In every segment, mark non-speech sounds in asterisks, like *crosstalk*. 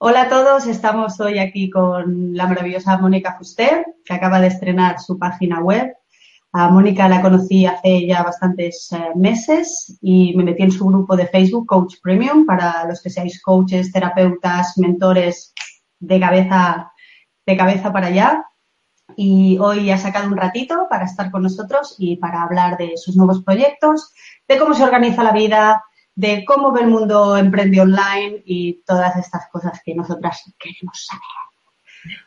Hola a todos, estamos hoy aquí con la maravillosa Mónica Fuster, que acaba de estrenar su página web. A Mónica la conocí hace ya bastantes eh, meses y me metí en su grupo de Facebook Coach Premium para los que seáis coaches, terapeutas, mentores de cabeza, de cabeza para allá. Y hoy ha sacado un ratito para estar con nosotros y para hablar de sus nuevos proyectos, de cómo se organiza la vida, de cómo ve el mundo emprende online y todas estas cosas que nosotras queremos saber.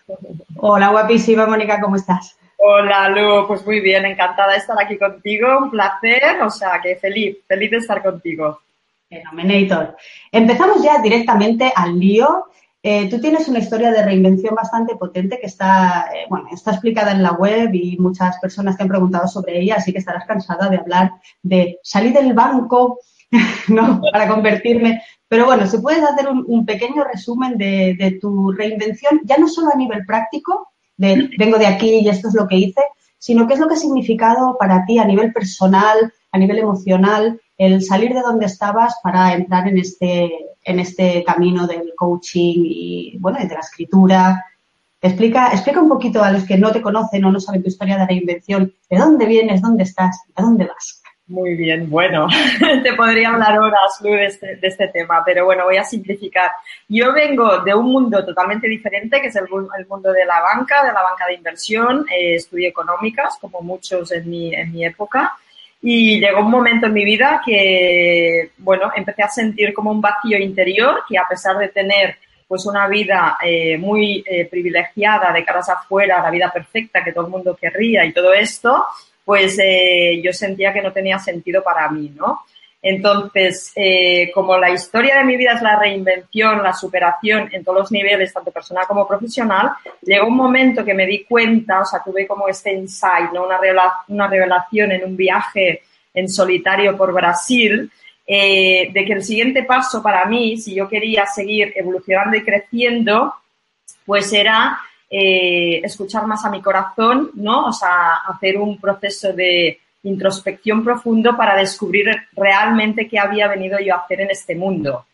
Hola, guapísima Mónica, ¿cómo estás? Hola, Lu, pues muy bien, encantada de estar aquí contigo, un placer, o sea, que feliz, feliz de estar contigo. Fenomenator. Empezamos ya directamente al lío. Eh, tú tienes una historia de reinvención bastante potente que está, eh, bueno, está explicada en la web y muchas personas te han preguntado sobre ella, así que estarás cansada de hablar de salir del banco, *laughs* ¿no? Para convertirme. Pero bueno, si puedes hacer un, pequeño resumen de, de, tu reinvención, ya no solo a nivel práctico, de vengo de aquí y esto es lo que hice, sino qué es lo que ha significado para ti a nivel personal, a nivel emocional, el salir de donde estabas para entrar en este, en este camino del coaching y, bueno, de la escritura. Explica, explica un poquito a los que no te conocen o no saben tu historia de reinvención, de dónde vienes, dónde estás, a dónde vas. Muy bien, bueno, *laughs* te podría hablar horas, Lu, de este, de este, tema, pero bueno, voy a simplificar. Yo vengo de un mundo totalmente diferente, que es el, el mundo de la banca, de la banca de inversión. Eh, estudié económicas, como muchos en mi, en mi época, y llegó un momento en mi vida que, bueno, empecé a sentir como un vacío interior que a pesar de tener pues una vida eh, muy eh, privilegiada de caras afuera, la vida perfecta que todo el mundo querría y todo esto, pues eh, yo sentía que no tenía sentido para mí, ¿no? Entonces, eh, como la historia de mi vida es la reinvención, la superación en todos los niveles, tanto personal como profesional, llegó un momento que me di cuenta, o sea, tuve como este insight, ¿no? una, una revelación en un viaje en solitario por Brasil, eh, de que el siguiente paso para mí, si yo quería seguir evolucionando y creciendo, pues era eh, escuchar más a mi corazón, ¿no? O sea, hacer un proceso de introspección profundo para descubrir realmente qué había venido yo a hacer en este mundo.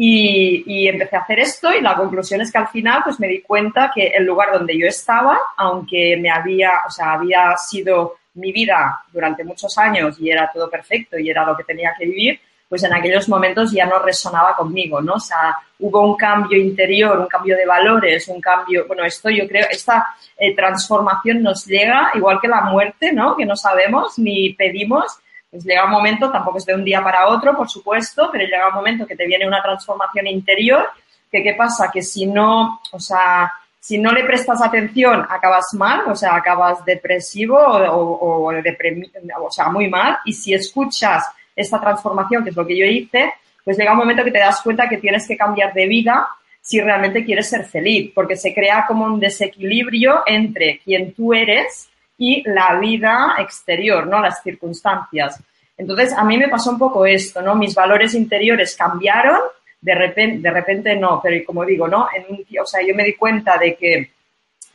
Y, empecé a hacer esto y la conclusión es que al final pues me di cuenta que el lugar donde yo estaba, aunque me había, o sea, había sido mi vida durante muchos años y era todo perfecto y era lo que tenía que vivir, pues en aquellos momentos ya no resonaba conmigo, ¿no? O sea, hubo un cambio interior, un cambio de valores, un cambio, bueno, esto yo creo, esta eh, transformación nos llega, igual que la muerte, ¿no? Que no sabemos ni pedimos, pues llega un momento, tampoco es de un día para otro, por supuesto, pero llega un momento que te viene una transformación interior, que qué pasa, que si no, o sea, si no le prestas atención, acabas mal, o sea, acabas depresivo o, o, o, o sea, muy mal, y si escuchas esta transformación, que es lo que yo hice, pues llega un momento que te das cuenta que tienes que cambiar de vida si realmente quieres ser feliz, porque se crea como un desequilibrio entre quien tú eres y la vida exterior, ¿no? Las circunstancias. Entonces, a mí me pasó un poco esto, ¿no? Mis valores interiores cambiaron, de repente, de repente no, pero como digo, ¿no? En un, o sea, yo me di cuenta de que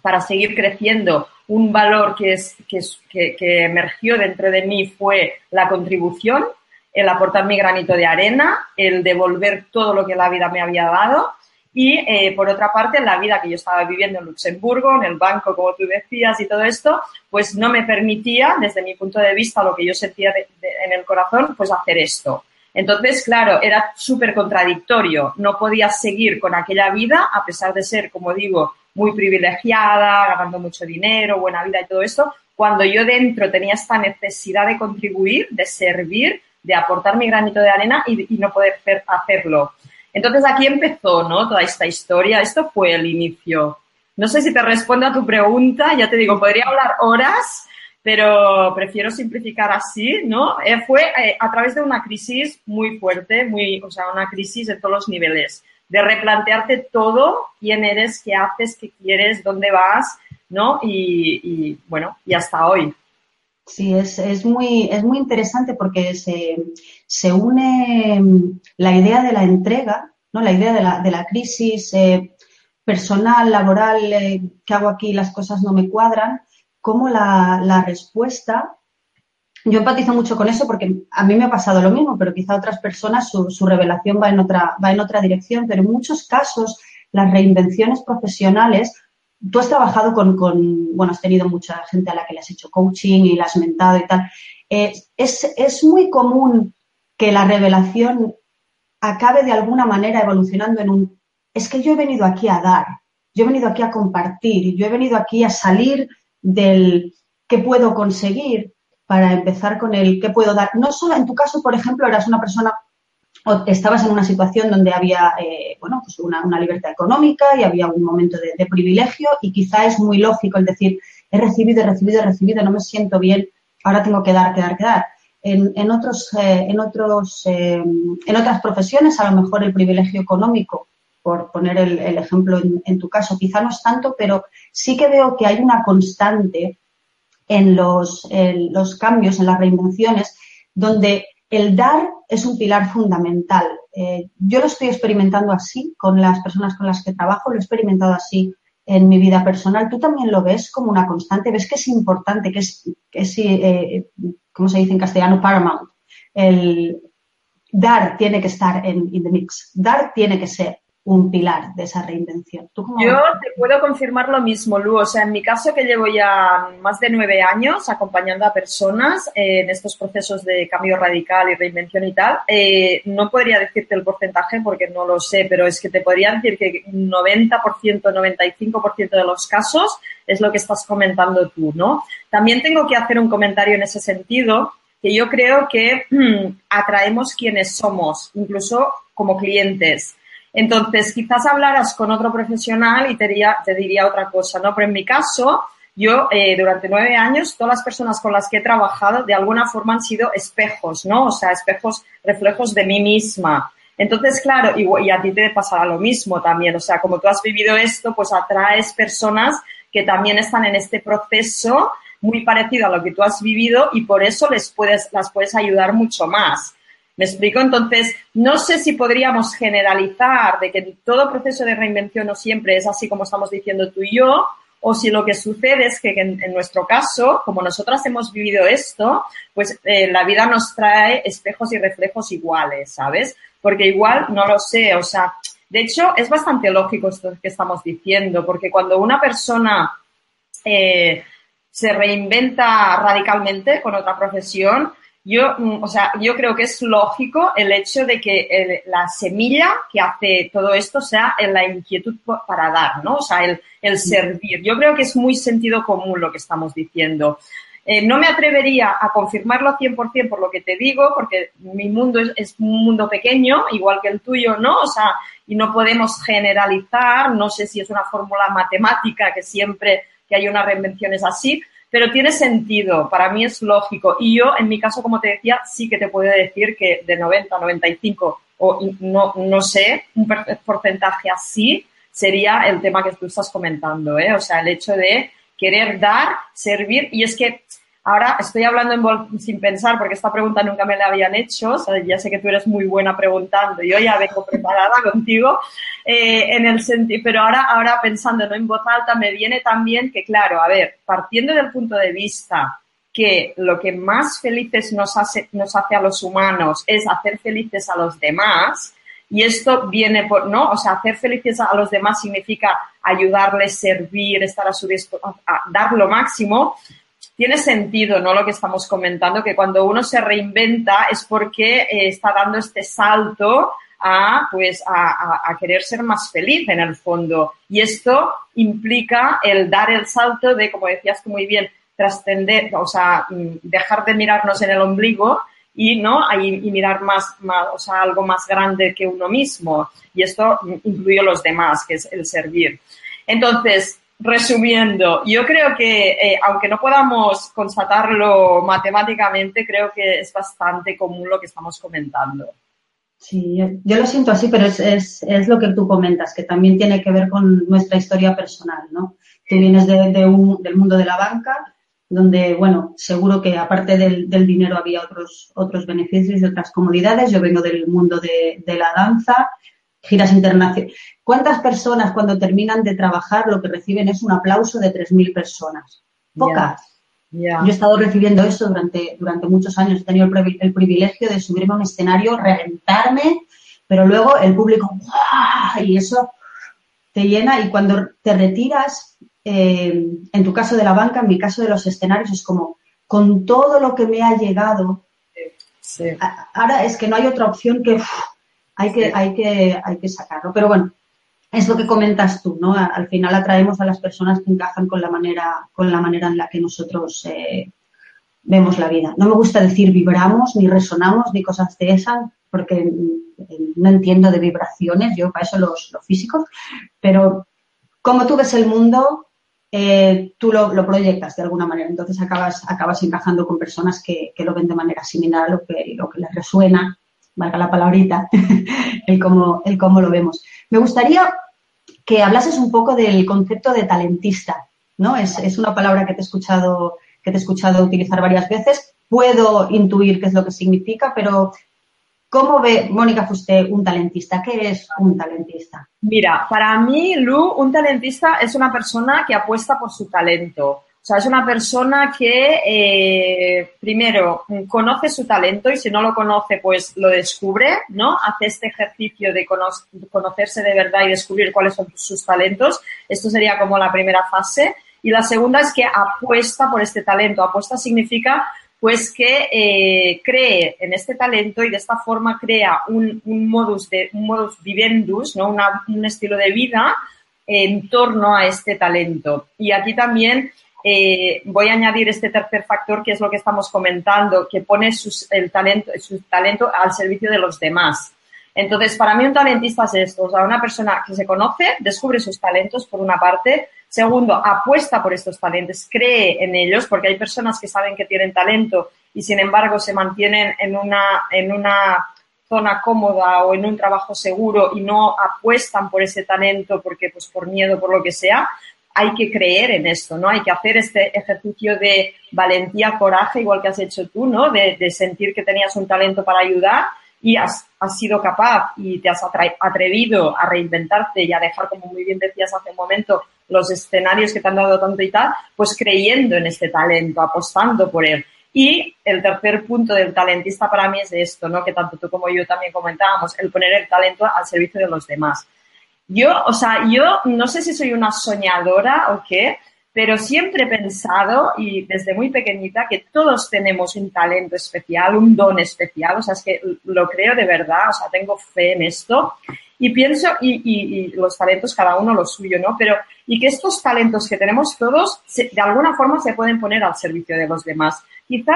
para seguir creciendo, un valor que, es, que, emergió dentro de mí fue la contribución, el aportar mi granito de arena, el devolver todo lo que la vida me había dado y, eh, por otra parte, la vida que yo estaba viviendo en Luxemburgo, en el banco, como tú decías, y todo esto, pues no me permitía, desde mi punto de vista, lo que yo sentía en el corazón, pues hacer esto. Entonces, claro, era súper contradictorio. No podía seguir con aquella vida, a pesar de ser, como digo, muy privilegiada, ganando mucho dinero, buena vida y todo esto, cuando yo dentro tenía esta necesidad de contribuir, de servir, de aportar mi granito de arena y, no poder hacerlo. Entonces aquí empezó, ¿no? Toda esta historia. Esto fue el inicio. No sé si te respondo a tu pregunta. Ya te digo, podría hablar horas, pero prefiero simplificar así, ¿no? Eh, fue eh, a través de una crisis muy fuerte, muy, o sea, una crisis en todos los niveles, de replantearte todo, quién eres, qué haces, qué quieres, dónde vas, ¿no? Y, y bueno, y hasta hoy. Sí, es, es, muy, es muy interesante porque se, se, une mm, la idea de la entrega, ¿no? la idea de la, de la crisis eh, personal, laboral, eh, que hago aquí, las cosas no me cuadran, como la, la, respuesta. Yo empatizo mucho con eso porque a mí me ha pasado lo mismo, pero quizá a otras personas su, su revelación va en, otra, va en otra dirección, pero en muchos casos las reinvenciones profesionales, tú has trabajado con, bueno, has tenido mucha gente a la que le has hecho coaching y la has mentado y tal. Eh, es, es muy común que la revelación acabe de alguna manera evolucionando en un, es que yo he venido aquí a dar, yo he venido aquí a compartir, yo he venido aquí a salir del qué puedo conseguir para empezar con el qué puedo dar. No solo en tu caso, por ejemplo, eras una persona o estabas en una situación donde había eh, bueno, pues una, libertad económica y había un momento de, privilegio y quizá es muy lógico el decir, he recibido, he recibido, he recibido, no me siento bien, ahora tengo que dar, que dar, que dar. En, otros, eh, en, otros, eh, en otras profesiones, a lo mejor el privilegio económico, por poner el, ejemplo en, tu caso, quizá no es tanto, pero sí que veo que hay una constante en los, en los cambios, en las reinvenciones, donde el dar es un pilar fundamental. Eh, yo lo estoy experimentando así con las personas con las que trabajo, lo he experimentado así en mi vida personal. ¿Tú también lo ves como una constante? ¿Ves que es importante, que es, que eh, ¿cómo se dice en castellano? Paramount. El dar tiene que estar en in the mix. Dar tiene que ser un pilar de esa reinvención. Yo te puedo confirmar lo mismo, Lu. O sea, en mi caso que llevo ya más de nueve años acompañando a personas en estos procesos de cambio radical y reinvención y tal, eh, no podría decirte el porcentaje porque no lo sé, pero es que te podría decir que 90%, 95% de los casos es lo que estás comentando tú, ¿no? También tengo que hacer un comentario en ese sentido que yo creo que atraemos quienes somos, incluso como clientes. Entonces, quizás hablaras con otro profesional y te diría, te diría otra cosa, ¿no? Pero en mi caso, yo eh, durante nueve años, todas las personas con las que he trabajado de alguna forma han sido espejos, ¿no? O sea, espejos, reflejos de mí misma. Entonces, claro, y, y, a ti te pasará lo mismo también. O sea, como tú has vivido esto, pues atraes personas que también están en este proceso muy parecido a lo que tú has vivido y por eso les puedes, las puedes ayudar mucho más. ¿Me explico? Entonces, no sé si podríamos generalizar de que todo proceso de reinvención no siempre es así como estamos diciendo tú y yo, o si lo que sucede es que en, nuestro caso, como nosotras hemos vivido esto, pues eh, la vida nos trae espejos y reflejos iguales, ¿sabes? Porque igual, no lo sé, o sea, de hecho, es bastante lógico esto que estamos diciendo, porque cuando una persona eh, se reinventa radicalmente con otra profesión, yo, mm, o sea, yo creo que es lógico el hecho de que la semilla que hace todo esto sea en la inquietud para dar, ¿no? O sea, el, el servir. Yo creo que es muy sentido común lo que estamos diciendo. Eh, no me atrevería a confirmarlo 100% por lo que te digo, porque mi mundo es, es, un mundo pequeño, igual que el tuyo, ¿no? O sea, y no podemos generalizar, no sé si es una fórmula matemática que siempre que hay una reinvención es así, pero tiene sentido, para mí es lógico. Y yo, en mi caso, como te decía, sí que te puedo decir que de 90 a 95, o no, no sé, un porcentaje así sería el tema que tú estás comentando, ¿eh? O sea, el hecho de querer dar, servir, y es que Ahora estoy hablando en sin pensar porque esta pregunta nunca me la habían hecho. ya sé que tú eres muy buena preguntando. Yo ya vengo preparada *laughs* contigo eh, en el sentido, pero ahora, ahora pensando ¿no? en voz alta me viene también que, claro, a ver, partiendo del punto de vista que lo que más felices nos hace, nos hace a los humanos es hacer felices a los demás, y esto viene por, ¿no? O sea, hacer felices a los demás significa ayudarles, servir, estar a su disposición, dar lo máximo tiene sentido, ¿no? Lo que estamos comentando, que cuando uno se reinventa es porque eh, está dando este salto a, pues, a, querer ser más feliz en el fondo. Y esto implica el dar el salto de, como decías tú muy bien, trascender, o sea, mm, dejar de mirarnos en el ombligo y, ¿no? y, mirar más, más, o sea, algo más grande que uno mismo. Y esto incluye los demás, que es el servir. Entonces, resumiendo, yo creo que, eh, aunque no podamos constatarlo matemáticamente, creo que es bastante común lo que estamos comentando. Sí, yo lo siento así, pero es, es, es, lo que tú comentas, que también tiene que ver con nuestra historia personal, ¿no? Tú vienes de, un, del mundo de la banca, donde, bueno, seguro que aparte del, del, dinero había otros, otros beneficios y otras comodidades. Yo vengo del mundo de, de la danza, giras internacionales. ¿Cuántas personas cuando terminan de trabajar lo que reciben es un aplauso de 3.000 personas? Pocas. Yo he estado recibiendo eso durante, durante muchos años. He tenido el, privilegio de subirme a un escenario, reventarme, pero luego el público, ¡guau! Y eso te llena y cuando te retiras, eh, en tu caso de la banca, en mi caso de los escenarios, es como con todo lo que me ha llegado, ahora es que no hay otra opción que hay que, hay que hay que sacarlo. Pero bueno, es lo que comentas tú, ¿no? Al final atraemos a las personas que encajan con la manera, con la manera en la que nosotros eh, vemos la vida. No me gusta decir vibramos, ni resonamos, ni cosas de esas, porque no entiendo de vibraciones, yo para eso los, los físicos, pero como tú ves el mundo, eh, tú lo, proyectas de alguna manera. Entonces acabas, acabas encajando con personas que, lo ven de manera similar a lo que, lo que les resuena, valga la palabrita, *laughs* el, cómo, el cómo lo vemos. Me gustaría que hablases un poco del concepto de talentista, ¿no? Es, es una palabra que te he escuchado, que te he escuchado utilizar varias veces. Puedo intuir qué es lo que significa, pero ¿Cómo ve Mónica Fusté un talentista? ¿Qué es un talentista? Mira, para mí, Lu, un talentista es una persona que apuesta por su talento. O sea, es una persona que, eh, primero, conoce su talento y si no lo conoce, pues lo descubre, ¿no? Hace este ejercicio de conocerse de verdad y descubrir cuáles son sus talentos. Esto sería como la primera fase. Y la segunda es que apuesta por este talento. Apuesta significa pues que eh, cree en este talento y de esta forma crea un, modus, de, un modus vivendus, ¿no? un estilo de vida en torno a este talento. Y aquí también eh, voy a añadir este tercer factor que es lo que estamos comentando, que pone el talento, su talento al servicio de los demás. Entonces, para mí un talentista es esto, o sea, una persona que se conoce, descubre sus talentos por una parte, segundo, apuesta por estos talentos, cree en ellos, porque hay personas que saben que tienen talento y sin embargo se mantienen en una, en una zona cómoda o en un trabajo seguro y no apuestan por ese talento porque pues por miedo, por lo que sea, hay que creer en esto, ¿no? Hay que hacer este ejercicio de valentía, coraje, igual que has hecho tú, ¿no? De, sentir que tenías un talento para ayudar y has, sido capaz y te has atrevido a reinventarte y a dejar, como muy bien decías hace un momento, los escenarios que te han dado tanto y tal, pues creyendo en este talento, apostando por él. Y el tercer punto del talentista para mí es esto, ¿no? Que tanto tú como yo también comentábamos, el poner el talento al servicio de los demás. Yo, o sea, yo no sé si soy una soñadora o qué, pero siempre he pensado, y desde muy pequeñita, que todos tenemos un talento especial, un don especial, o sea, es que lo creo de verdad, o sea, tengo fe en esto, y pienso, y, los talentos cada uno lo suyo, ¿no? Pero, y que estos talentos que tenemos todos, de alguna forma se pueden poner al servicio de los demás. Quizá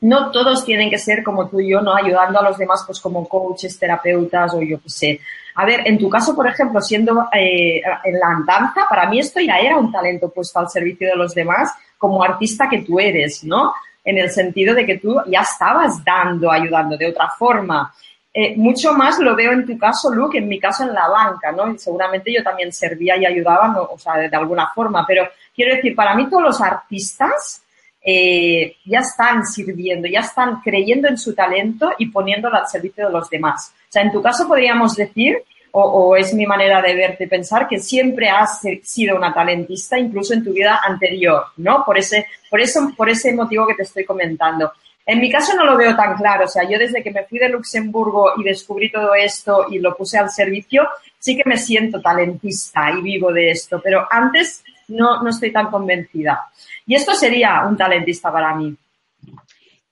no todos tienen que ser como tú y yo, ¿no? Ayudando a los demás, pues como coaches, terapeutas o yo qué sé. A ver, en tu caso, por ejemplo, siendo eh, en la danza, para mí esto ya era un talento puesto al servicio de los demás como artista que tú eres, ¿no? En el sentido de que tú ya estabas dando, ayudando de otra forma. Eh, mucho más lo veo en tu caso, Luke, en mi caso en la banca, ¿no? Y seguramente yo también servía y ayudaba, o sea, de, alguna forma, pero quiero decir, para mí todos los artistas eh, ya están sirviendo, ya están creyendo en su talento y poniéndolo al servicio de los demás. O sea, en tu caso podríamos decir, o, es mi manera de verte pensar, que siempre has sido una talentista, incluso en tu vida anterior, ¿no? Por ese, por eso, por ese motivo que te estoy comentando. En mi caso no lo veo tan claro, o sea, yo desde que me fui de Luxemburgo y descubrí todo esto y lo puse al servicio, sí que me siento talentista y vivo de esto, pero antes no, no estoy tan convencida. Y esto sería un talentista para mí.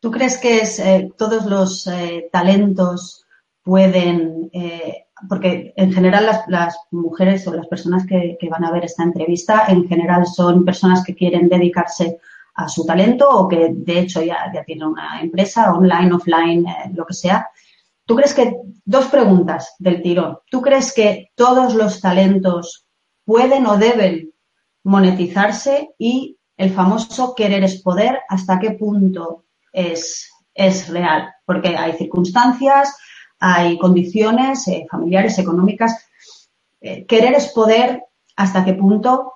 ¿Tú crees que es, eh, todos los eh, talentos pueden, eh, porque en general las, mujeres o las personas que, van a ver esta entrevista, en general son personas que quieren dedicarse a su talento o que de hecho ya, ya tienen una empresa, online, offline, lo que sea. ¿Tú crees que, dos preguntas del tirón, ¿tú crees que todos los talentos pueden o deben monetizarse y el famoso querer es poder, hasta qué punto es, es real, porque hay circunstancias, hay condiciones eh, familiares, económicas. Eh, querer es poder, hasta qué punto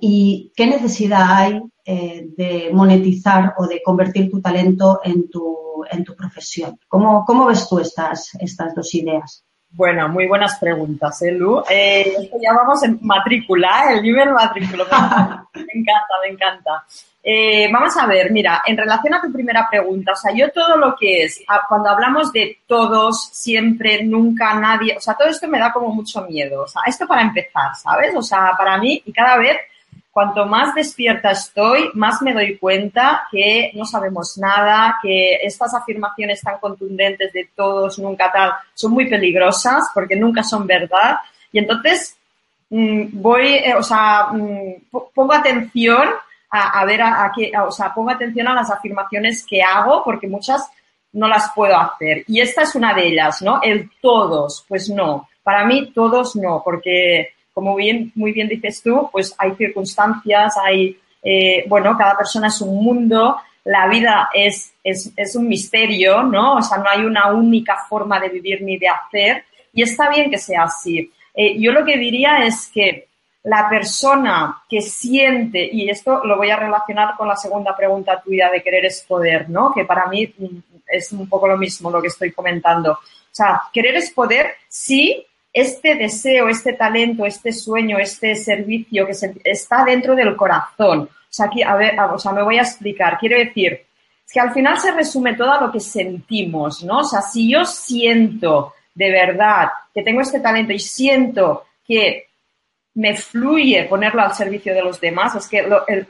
y qué necesidad hay eh, de monetizar o de convertir tu talento en tu, en tu profesión. ¿Cómo, ¿Cómo, ves tú estas, estas dos ideas? Bueno, muy buenas preguntas, ¿eh, Lu? Eh, ya vamos en matrícula, ¿eh? el nivel matrícula. *laughs* Me encanta, me encanta. Eh, vamos a ver, mira, en relación a tu primera pregunta, o sea, yo todo lo que es, cuando hablamos de todos, siempre, nunca, nadie, o sea, todo esto me da como mucho miedo. O sea, esto para empezar, ¿sabes? O sea, para mí, y cada vez, cuanto más despierta estoy, más me doy cuenta que no sabemos nada, que estas afirmaciones tan contundentes de todos, nunca tal, son muy peligrosas porque nunca son verdad. Y entonces, mm, voy, eh, o sea, mm, pongo atención a, ver a, qué, o sea, pongo atención a las afirmaciones que hago porque muchas no las puedo hacer. Y esta es una de ellas, ¿no? El todos, pues no. Para mí todos no, porque como bien, muy bien dices tú, pues hay circunstancias, hay, eh, bueno, cada persona es un mundo, la vida es, es, es un misterio, ¿no? O sea, no hay una única forma de vivir ni de hacer y está bien que sea así. Eh, yo lo que diría es que la persona que siente, y esto lo voy a relacionar con la segunda pregunta tuya de querer es poder, ¿no? Que para mí es un poco lo mismo lo que estoy comentando. O sea, querer es poder si este deseo, este talento, este sueño, este servicio que está dentro del corazón. O sea, aquí, a ver, o sea, me voy a explicar. Quiero decir, es que al final se resume todo a lo que sentimos, ¿no? O sea, si yo siento de verdad que tengo este talento y siento que me fluye ponerlo al servicio de los demás. Es que eh,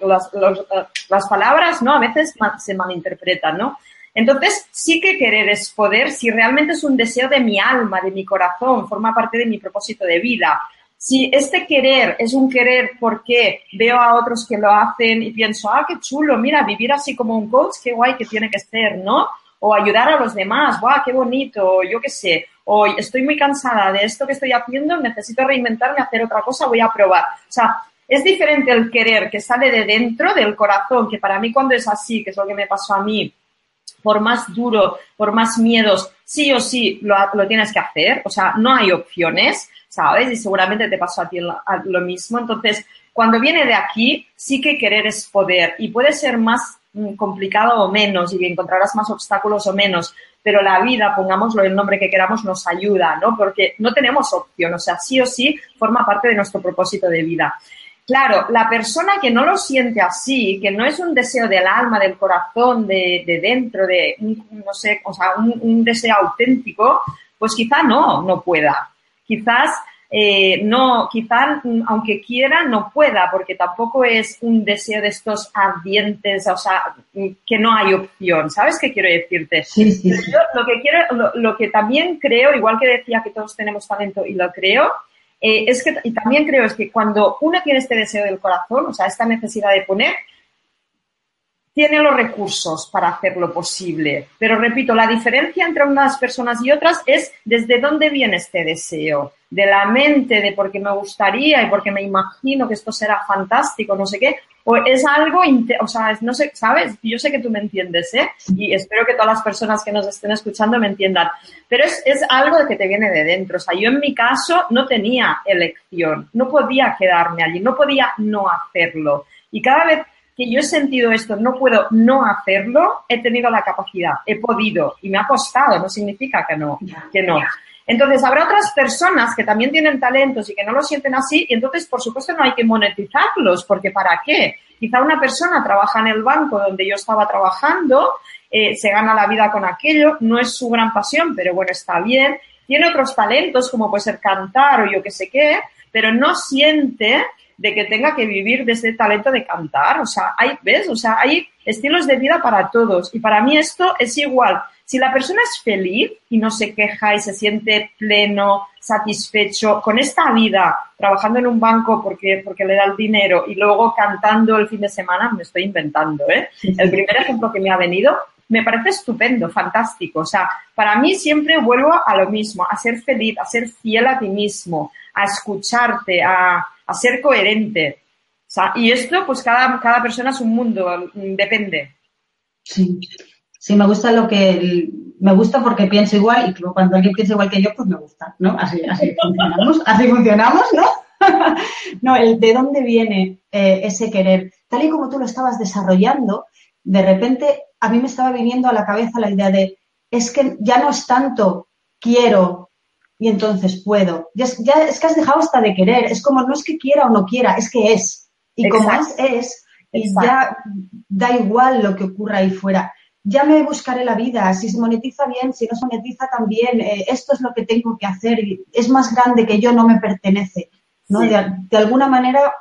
las palabras, ¿no? A veces se malinterpretan, ¿no? Entonces, sí que querer es poder si realmente es un deseo de mi alma, de mi corazón, forma parte de mi propósito de vida. Si este querer es un querer porque veo a otros que lo hacen y pienso, ah, qué chulo, mira, vivir así como un coach, qué guay que tiene que ser, ¿no? O ayudar a los demás, guau, qué bonito, yo qué sé o estoy muy cansada de esto que estoy haciendo, necesito reinventarme, hacer otra cosa, voy a probar. O sea, es diferente el querer que sale de dentro, del corazón, que para mí cuando es así, que es lo que me pasó a mí, por más duro, por más miedos, sí o sí lo, tienes que hacer, o sea, no hay opciones, ¿sabes? Y seguramente te pasó a ti lo, lo mismo. Entonces, cuando viene de aquí, sí que querer es poder y puede ser más mm, complicado o menos y encontrarás más obstáculos o menos, pero la vida, pongámoslo el nombre que queramos, nos ayuda, ¿no? Porque no tenemos opción, o sea, sí o sí forma parte de nuestro propósito de vida. Claro, la persona que no lo siente así, que no es un deseo del alma, del corazón, de, dentro, de, no sé, o sea, un, deseo auténtico, pues quizá no, no pueda. Quizás eh, no, quizá aunque quiera, no pueda, porque tampoco es un deseo de estos ardientes, o sea, que no hay opción. ¿Sabes qué quiero decirte? Sí, sí, Yo lo que quiero, lo, que también creo, igual que decía que todos tenemos talento y lo creo, eh, es que, y también creo es que cuando uno tiene este deseo del corazón, o sea, esta necesidad de poner, tiene los recursos para hacerlo posible. Pero repito, la diferencia entre unas personas y otras es desde dónde viene este deseo. De la mente, de porque me gustaría y porque me imagino que esto será fantástico, no sé qué. O es algo, o sea, no sé, ¿sabes? Yo sé que tú me entiendes, ¿eh? Y espero que todas las personas que nos estén escuchando me entiendan. Pero es, es algo que te viene de dentro. O sea, yo en mi caso no tenía elección. No podía quedarme allí. No podía no hacerlo. Y cada vez que yo he sentido esto, no puedo no hacerlo, he tenido la capacidad, he podido y me ha costado, no significa que no, que no. Entonces, habrá otras personas que también tienen talentos y que no lo sienten así, y entonces, por supuesto, no hay que monetizarlos, porque ¿para qué? Quizá una persona trabaja en el banco donde yo estaba trabajando, eh, se gana la vida con aquello, no es su gran pasión, pero bueno, está bien. Tiene otros talentos, como puede ser cantar o yo qué sé qué, pero no siente de que tenga que vivir de ese talento de cantar. O sea, hay, ¿ves? O sea, hay estilos de vida para todos. Y para mí esto es igual. Si la persona es feliz y no se queja y se siente pleno, satisfecho con esta vida, trabajando en un banco porque, porque le da el dinero y luego cantando el fin de semana, me estoy inventando, ¿eh? El primer ejemplo que me ha venido me parece estupendo, fantástico. O sea, para mí siempre vuelvo a lo mismo, a ser feliz, a ser fiel a ti mismo, a escucharte, a, ser coherente. y esto, pues cada, cada persona es un mundo, depende. Sí. Sí, me gusta lo que me gusta porque pienso igual y cuando alguien piensa igual que yo, pues me gusta, ¿no? Así, así funcionamos, así funcionamos, ¿no? *laughs* no, el de dónde viene eh, ese querer. Tal y como tú lo estabas desarrollando, de repente a mí me estaba viniendo a la cabeza la idea de es que ya no es tanto quiero y entonces puedo. Ya, ya, es que has dejado hasta de querer. Es como no es que quiera o no quiera, es que es. Y como es, es. Y ya da igual lo que ocurra ahí fuera. Ya me buscaré la vida. Si se monetiza bien, si no se monetiza también. Eh, esto es lo que tengo que hacer. Es más grande que yo, no me pertenece. ¿no? de alguna manera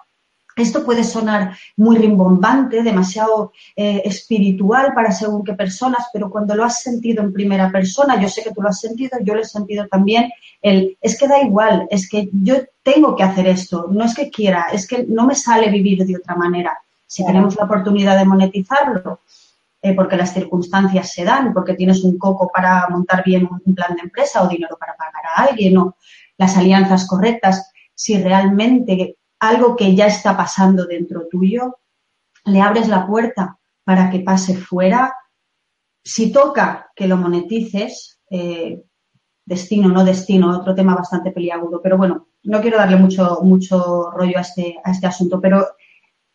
esto puede sonar muy rimbombante, demasiado eh, espiritual para según qué personas, pero cuando lo has sentido en primera persona, yo sé que tú lo has sentido, yo lo he sentido también, el, es que da igual, es que yo tengo que hacer esto, no es que quiera, es que no me sale vivir de otra manera. Si tenemos la oportunidad de monetizarlo, eh, porque las circunstancias se dan, porque tienes un coco para montar bien un plan de empresa o dinero para pagar a alguien o las alianzas correctas, si realmente algo que ya está pasando dentro tuyo, le abres la puerta para que pase fuera. Si toca que lo monetices, eh, destino, no destino, otro tema bastante peliagudo, pero bueno, no quiero darle mucho, mucho rollo a este, a este asunto, pero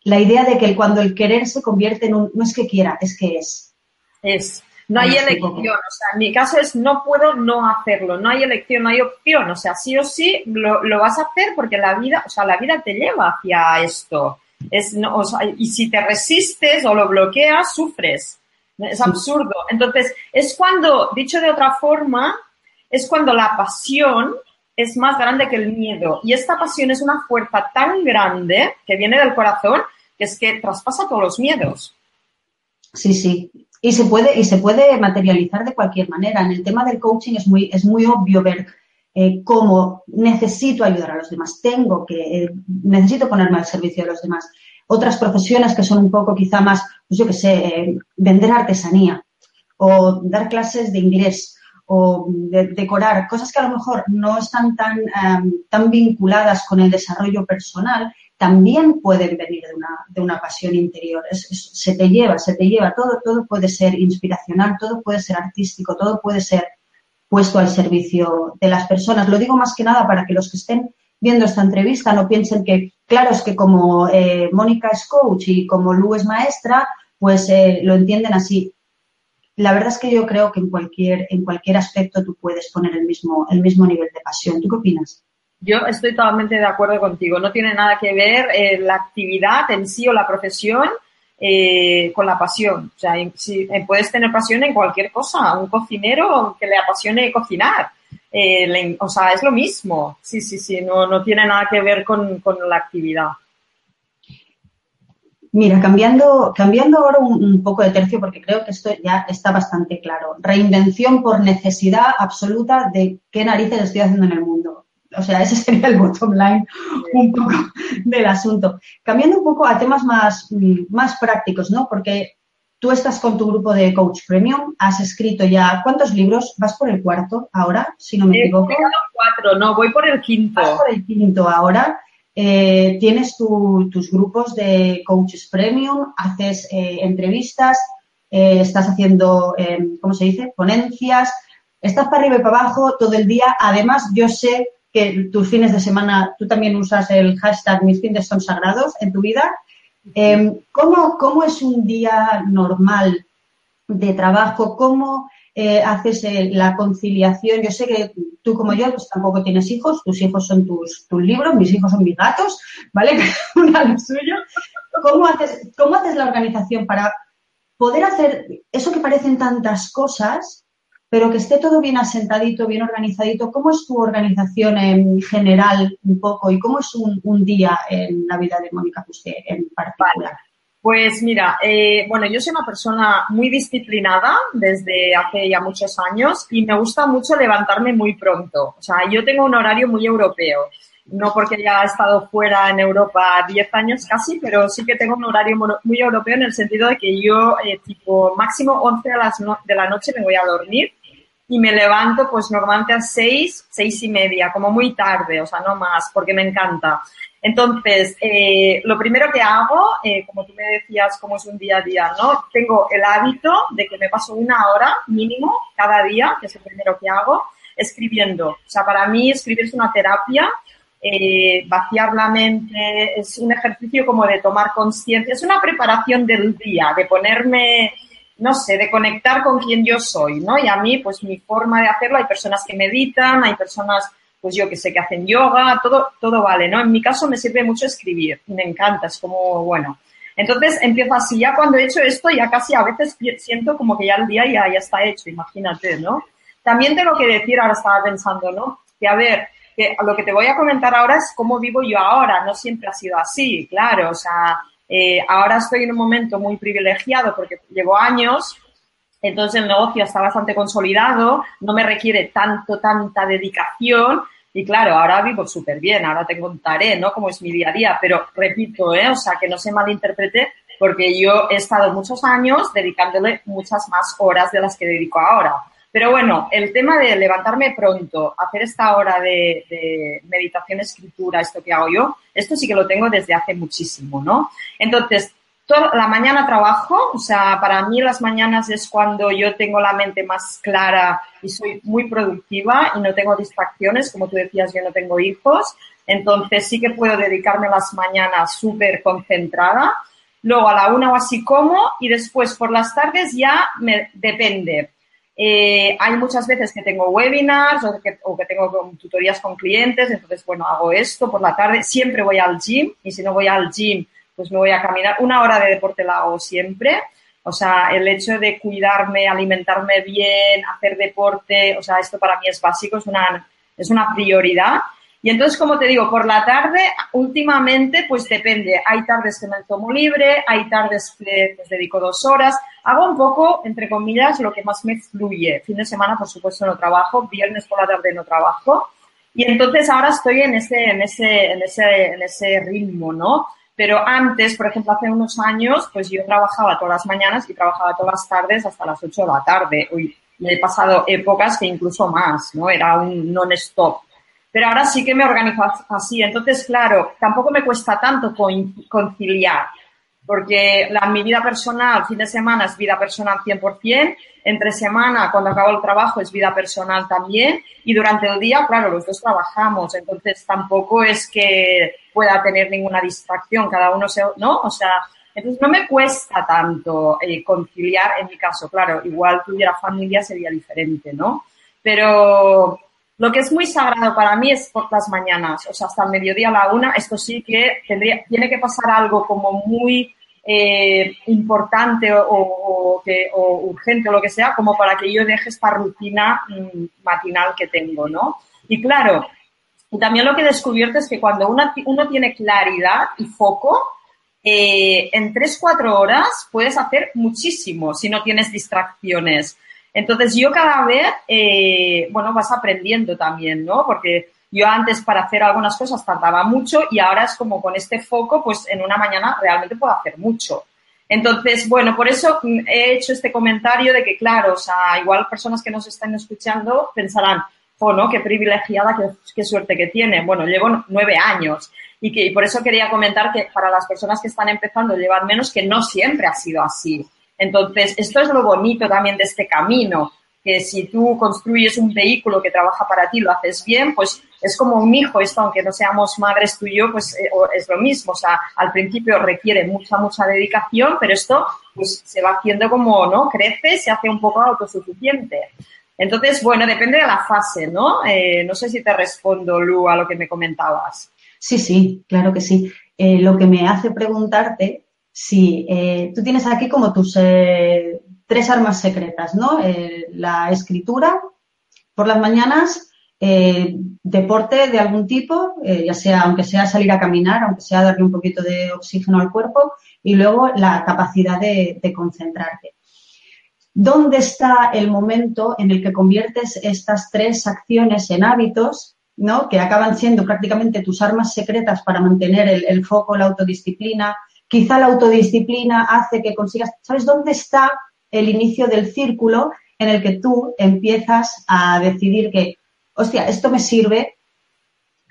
la idea de que cuando el querer se convierte en un, no es que quiera, es que es. Es. No hay elección, o sea, en mi caso es no puedo no hacerlo, no hay elección, no hay opción, o sea, sí o sí lo, vas a hacer porque la vida, o sea, la vida te lleva hacia esto. Es, no, y si te resistes o lo bloqueas, sufres. Es absurdo. Entonces, es cuando, dicho de otra forma, es cuando la pasión es más grande que el miedo. Y esta pasión es una fuerza tan grande que viene del corazón que es que traspasa todos los miedos. Sí, sí. Y se puede, y se puede materializar de cualquier manera. En el tema del coaching es muy, es muy obvio ver eh, cómo necesito ayudar a los demás, tengo que, eh, necesito ponerme al servicio de los demás. Otras profesiones que son un poco quizá más, pues yo qué sé, eh, vender artesanía o dar clases de inglés o decorar, cosas que a lo mejor no están tan, tan vinculadas con el desarrollo personal, también pueden venir de una, de una pasión interior. se te lleva, se te lleva, todo, todo puede ser inspiracional, todo puede ser artístico, todo puede ser puesto al servicio de las personas. Lo digo más que nada para que los que estén viendo esta entrevista no piensen que, claro, es que como eh, Mónica es coach y como Lu es maestra, pues eh, lo entienden así. La verdad es que yo creo que en cualquier, en cualquier aspecto tú puedes poner el mismo, el mismo nivel de pasión. ¿Tú qué opinas? Yo estoy totalmente de acuerdo contigo. No tiene nada que ver eh, la actividad en sí o la profesión eh, con la pasión. O sea, si, eh, puedes tener pasión en cualquier cosa. Un cocinero que le apasione cocinar. o sea, es lo mismo. Sí, sí, sí. No, no tiene nada que ver con, la actividad. Mira, cambiando, cambiando ahora un, poco de tercio, porque creo que esto ya está bastante claro. Reinvención por necesidad absoluta de qué narices estoy haciendo en el mundo. O sea, ese sería el bottom line un poco del asunto. Cambiando un poco a temas más, mm, más prácticos, ¿no? Porque tú estás con tu grupo de Coach Premium, has escrito ya, ¿cuántos libros? ¿Vas por el cuarto ahora, si no me equivoco? cuatro, no, voy por el quinto. Vas por el quinto ahora. Eh, tienes tus grupos de Coaches Premium, haces eh, entrevistas, eh, estás haciendo, em, ¿cómo se dice? Ponencias, estás para arriba y para abajo todo el día. Además, yo sé tus fines de semana, tú también usas el hashtag mis fines son sagrados en tu vida. Em, ¿cómo, es un día normal de trabajo? ¿Cómo eh, haces eh, la conciliación? Yo sé que tú como yo pues tampoco tienes hijos, tus hijos son tus, tus libros, mis hijos son mis gatos, ¿vale? *laughs* Una lo suyo. ¿Cómo haces, ¿Cómo haces la organización para poder hacer eso que parecen tantas cosas pero que esté todo bien asentadito, bien organizadito. ¿Cómo es tu organización en general un poco y cómo es un, día en la vida de Mónica usted en particular? Pues mira, eh, bueno, yo soy una persona muy disciplinada desde hace ya muchos años y me gusta mucho levantarme muy pronto. O sea, yo tengo un horario muy europeo. No porque ya he estado fuera en Europa 10 años casi, pero sí que tengo un horario muy europeo en el sentido de que yo, eh, tipo, máximo 11 de, las de la noche me voy a dormir y me levanto pues normalmente a seis, seis y media, como muy tarde, o sea, no más, porque me encanta. Entonces, eh, lo primero que hago, eh, como tú me decías, como es un día a día, ¿no? Tengo el hábito de que me paso una hora mínimo cada día, que es el primero que hago, escribiendo. O sea, para mí escribir es una terapia, eh, vaciar la mente, es un ejercicio como de tomar conciencia, es una preparación del día, de ponerme no sé, de conectar con quien yo soy, ¿no? Y a mí, pues mi forma de hacerlo, hay personas que meditan, hay personas, pues yo que sé, que hacen yoga, todo, todo vale, ¿no? En mi caso me sirve mucho escribir, me encanta, es como, bueno. Entonces empiezo así, ya cuando he hecho esto, ya casi a veces siento como que ya el día ya, ya está hecho, imagínate, ¿no? También tengo que decir, ahora estaba pensando, ¿no? Que a ver, que lo que te voy a comentar ahora es cómo vivo yo ahora, no siempre ha sido así, claro, o sea, eh, ahora estoy en un momento muy privilegiado porque llevo años, entonces el negocio está bastante consolidado, no me requiere tanto, tanta dedicación y claro, ahora vivo súper bien, ahora te contaré, ¿no? Cómo es mi día a día, pero repito, ¿eh? O sea, que no se malinterprete porque yo he estado muchos años dedicándole muchas más horas de las que dedico ahora. Pero bueno, el tema de levantarme pronto, hacer esta hora de, meditación, escritura, esto que hago yo, esto sí que lo tengo desde hace muchísimo, ¿no? Entonces, la mañana trabajo, o sea, para mí las mañanas es cuando yo tengo la mente más clara y soy muy productiva y no tengo distracciones, como tú decías, yo no tengo hijos, entonces sí que puedo dedicarme las mañanas súper concentrada. Luego a la una o así como y después por las tardes ya me depende. Eh, hay muchas veces que tengo webinars o que, o que tengo tutorías con clientes, entonces, bueno, hago esto por la tarde. Siempre voy al gym y si no voy al gym, pues me voy a caminar. Una hora de deporte la hago siempre. O sea, el hecho de cuidarme, alimentarme bien, hacer deporte, o sea, esto para mí es básico, es una, es una prioridad. Y entonces, como te digo, por la tarde, últimamente, pues depende. Hay tardes que me tomo libre, hay tardes que les dedico dos horas. Hago un poco, entre comillas, lo que más me fluye. Fin de semana, por supuesto, no trabajo. Viernes por la tarde no trabajo. Y entonces ahora estoy en ese, en ese, en ese, en ese ritmo, ¿no? Pero antes, por ejemplo, hace unos años, pues yo trabajaba todas las mañanas y trabajaba todas las tardes hasta las 8 de la tarde. Me he pasado épocas que incluso más, ¿no? Era un non-stop. Pero ahora sí que me organizo así. Entonces, claro, tampoco me cuesta tanto conciliar, porque la, mi vida personal, fin de semana es vida personal 100%, entre semana, cuando acabo el trabajo, es vida personal también, y durante el día, claro, los dos trabajamos, entonces tampoco es que pueda tener ninguna distracción, cada uno se, ¿no? O sea, entonces no me cuesta tanto eh, conciliar en mi caso, claro, igual tuviera familia sería diferente, ¿no? Pero lo que es muy sagrado para mí es por las mañanas, o sea, hasta el mediodía a la una, esto sí que tendría, tiene que pasar algo como muy eh, importante o, urgente o lo que sea, como para que yo deje esta rutina mm, matinal que tengo, ¿no? Y claro, también lo que he descubierto es que cuando uno tiene claridad y foco, eh, en tres, cuatro horas puedes hacer muchísimo si no tienes distracciones. Entonces yo cada vez, eh, bueno, vas aprendiendo también, ¿no? Porque yo antes para hacer algunas cosas tardaba mucho y ahora es como con este foco, pues en una mañana realmente puedo hacer mucho. Entonces, bueno, por eso he hecho este comentario de que, claro, o sea, igual personas que nos están escuchando pensarán, oh, ¿no? Qué privilegiada, qué, suerte que tiene. Bueno, llevo nueve años y que y por eso quería comentar que para las personas que están empezando llevar menos, que no siempre ha sido así. Entonces, esto es lo bonito también de este camino, que si tú construyes un vehículo que trabaja para ti, lo haces bien, pues es como un hijo, esto aunque no seamos madres tú y yo, pues eh, es lo mismo, o sea, al principio requiere mucha, mucha dedicación, pero esto pues se va haciendo como, ¿no? Crece, se hace un poco autosuficiente. Entonces, bueno, depende de la fase, ¿no? Eh, no sé si te respondo, Lu, a lo que me comentabas. Sí, sí, claro que sí. Eh, lo que me hace preguntarte Sí, eh, tú tienes aquí como tus eh, tres armas secretas, ¿no? Eh, la escritura por las mañanas, deporte de algún tipo, ya sea, aunque sea salir a caminar, aunque sea darle un poquito de oxígeno al cuerpo, y luego la capacidad de, concentrarte. ¿Dónde está el momento en el que conviertes estas tres acciones en hábitos ¿no? que acaban siendo prácticamente tus armas secretas para mantener el, foco, la autodisciplina, Quizá la autodisciplina hace que consigas, ¿sabes dónde está el inicio del círculo en el que tú empiezas a decidir que, hostia, esto me sirve,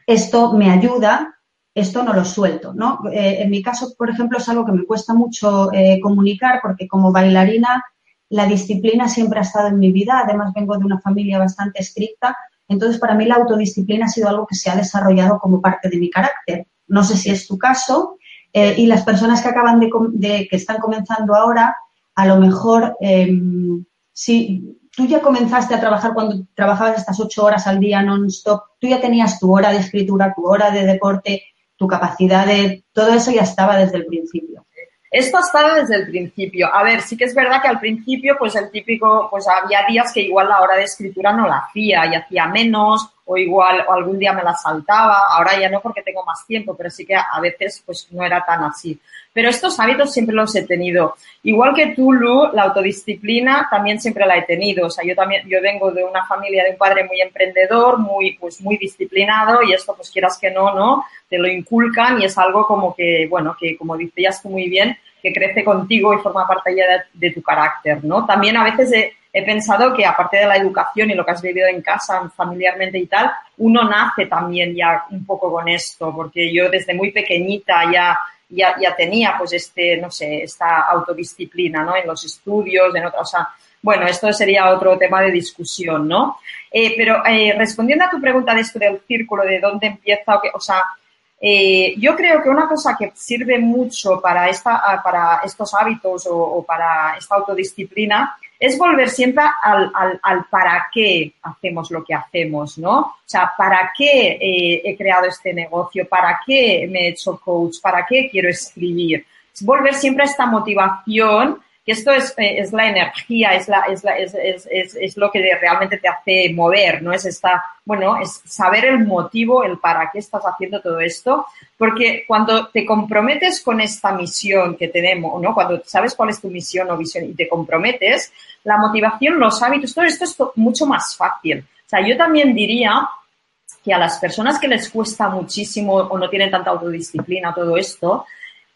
esto me ayuda, esto no lo suelto, ¿no? Eh, en mi caso, por ejemplo, es algo que me cuesta mucho eh, comunicar porque como bailarina la disciplina siempre ha estado en mi vida, además vengo de una familia bastante estricta, entonces para mí la autodisciplina ha sido algo que se ha desarrollado como parte de mi carácter. No sé si es tu caso, eh, y las personas que acaban de, que están comenzando ahora, a lo mejor, em, si tú ya comenzaste a trabajar cuando trabajabas estas ocho horas al día non-stop, tú ya tenías tu hora de escritura, tu hora de deporte, tu capacidad de... Todo eso ya estaba desde el principio. Esto ha estado desde el principio. A ver, sí que es verdad que al principio, pues el típico, pues había días que igual la hora de escritura no la hacía y hacía menos, o igual o algún día me la saltaba. Ahora ya no porque tengo más tiempo, pero sí que a veces pues no era tan así. Pero estos hábitos siempre los he tenido. Igual que tú, Lu, la autodisciplina también siempre la he tenido. O sea, yo también, yo vengo de una familia de un padre muy emprendedor, muy, pues muy disciplinado y esto, pues quieras que no, ¿no? Te lo inculcan y es algo como que, bueno, que como decías tú muy bien, que crece contigo y forma parte ya de, tu carácter, ¿no? También a veces he, pensado que aparte de la educación y lo que has vivido en casa, familiarmente y tal, uno nace también ya un poco con esto, porque yo desde muy pequeñita ya ya, ya tenía pues este, no sé, esta autodisciplina, ¿no? En los estudios, en otras, o sea, bueno, esto sería otro tema de discusión, ¿no? Eh, pero eh, respondiendo a tu pregunta de esto del círculo, de dónde empieza, o, que, o sea, eh, yo creo que una cosa que sirve mucho para, esta, para estos hábitos o, para esta autodisciplina es volver siempre al, al, al, para qué hacemos lo que hacemos, ¿no? O sea, ¿para qué eh, he creado este negocio? ¿Para qué me he hecho coach? ¿Para qué quiero escribir? Es volver siempre a esta motivación que esto es, eh, es la energía, es, la, es, la, es, es, es, lo que realmente te hace mover, ¿no? Es esta, bueno, es saber el motivo, el para qué estás haciendo todo esto, porque cuando te comprometes con esta misión que tenemos, ¿no? Cuando sabes cuál es tu misión o visión y te comprometes, la motivación, los hábitos, todo esto es mucho más fácil. O sea, yo también diría que a las personas que les cuesta muchísimo o no tienen tanta autodisciplina, todo esto,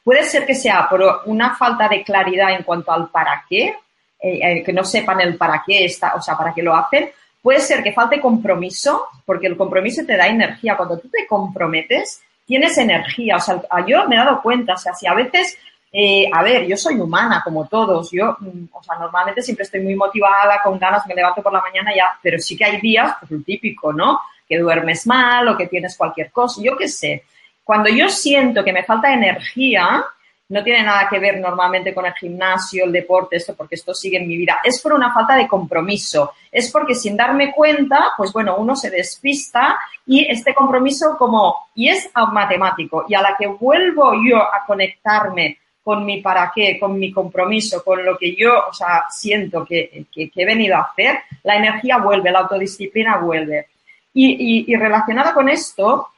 Puede ser que sea por una falta de claridad en cuanto al para qué, eh, eh, que no sepan el para qué está, o sea, para qué lo hacen. Puede ser que falte compromiso, porque el compromiso te da energía. Cuando tú te comprometes, tienes energía. O sea, yo me he dado cuenta, o sea, si a veces, eh, a ver, yo soy humana como todos, yo, mm, o sea, normalmente siempre estoy muy motivada, con ganas, me levanto por la mañana ya, pero sí que hay días, pues lo típico, ¿no? Que duermes mal o que tienes cualquier cosa, yo qué sé. Cuando yo siento que me falta energía, no tiene nada que ver normalmente con el gimnasio, el deporte, esto, porque esto sigue en mi vida. Es por una falta de compromiso. Es porque sin darme cuenta, pues bueno, uno se despista y este compromiso como, y es matemático. Y a la que vuelvo yo a conectarme con mi para qué, con mi compromiso, con lo que yo, o sea, siento que, he venido a hacer, la energía vuelve, la autodisciplina vuelve. Y, y, y relacionado con esto,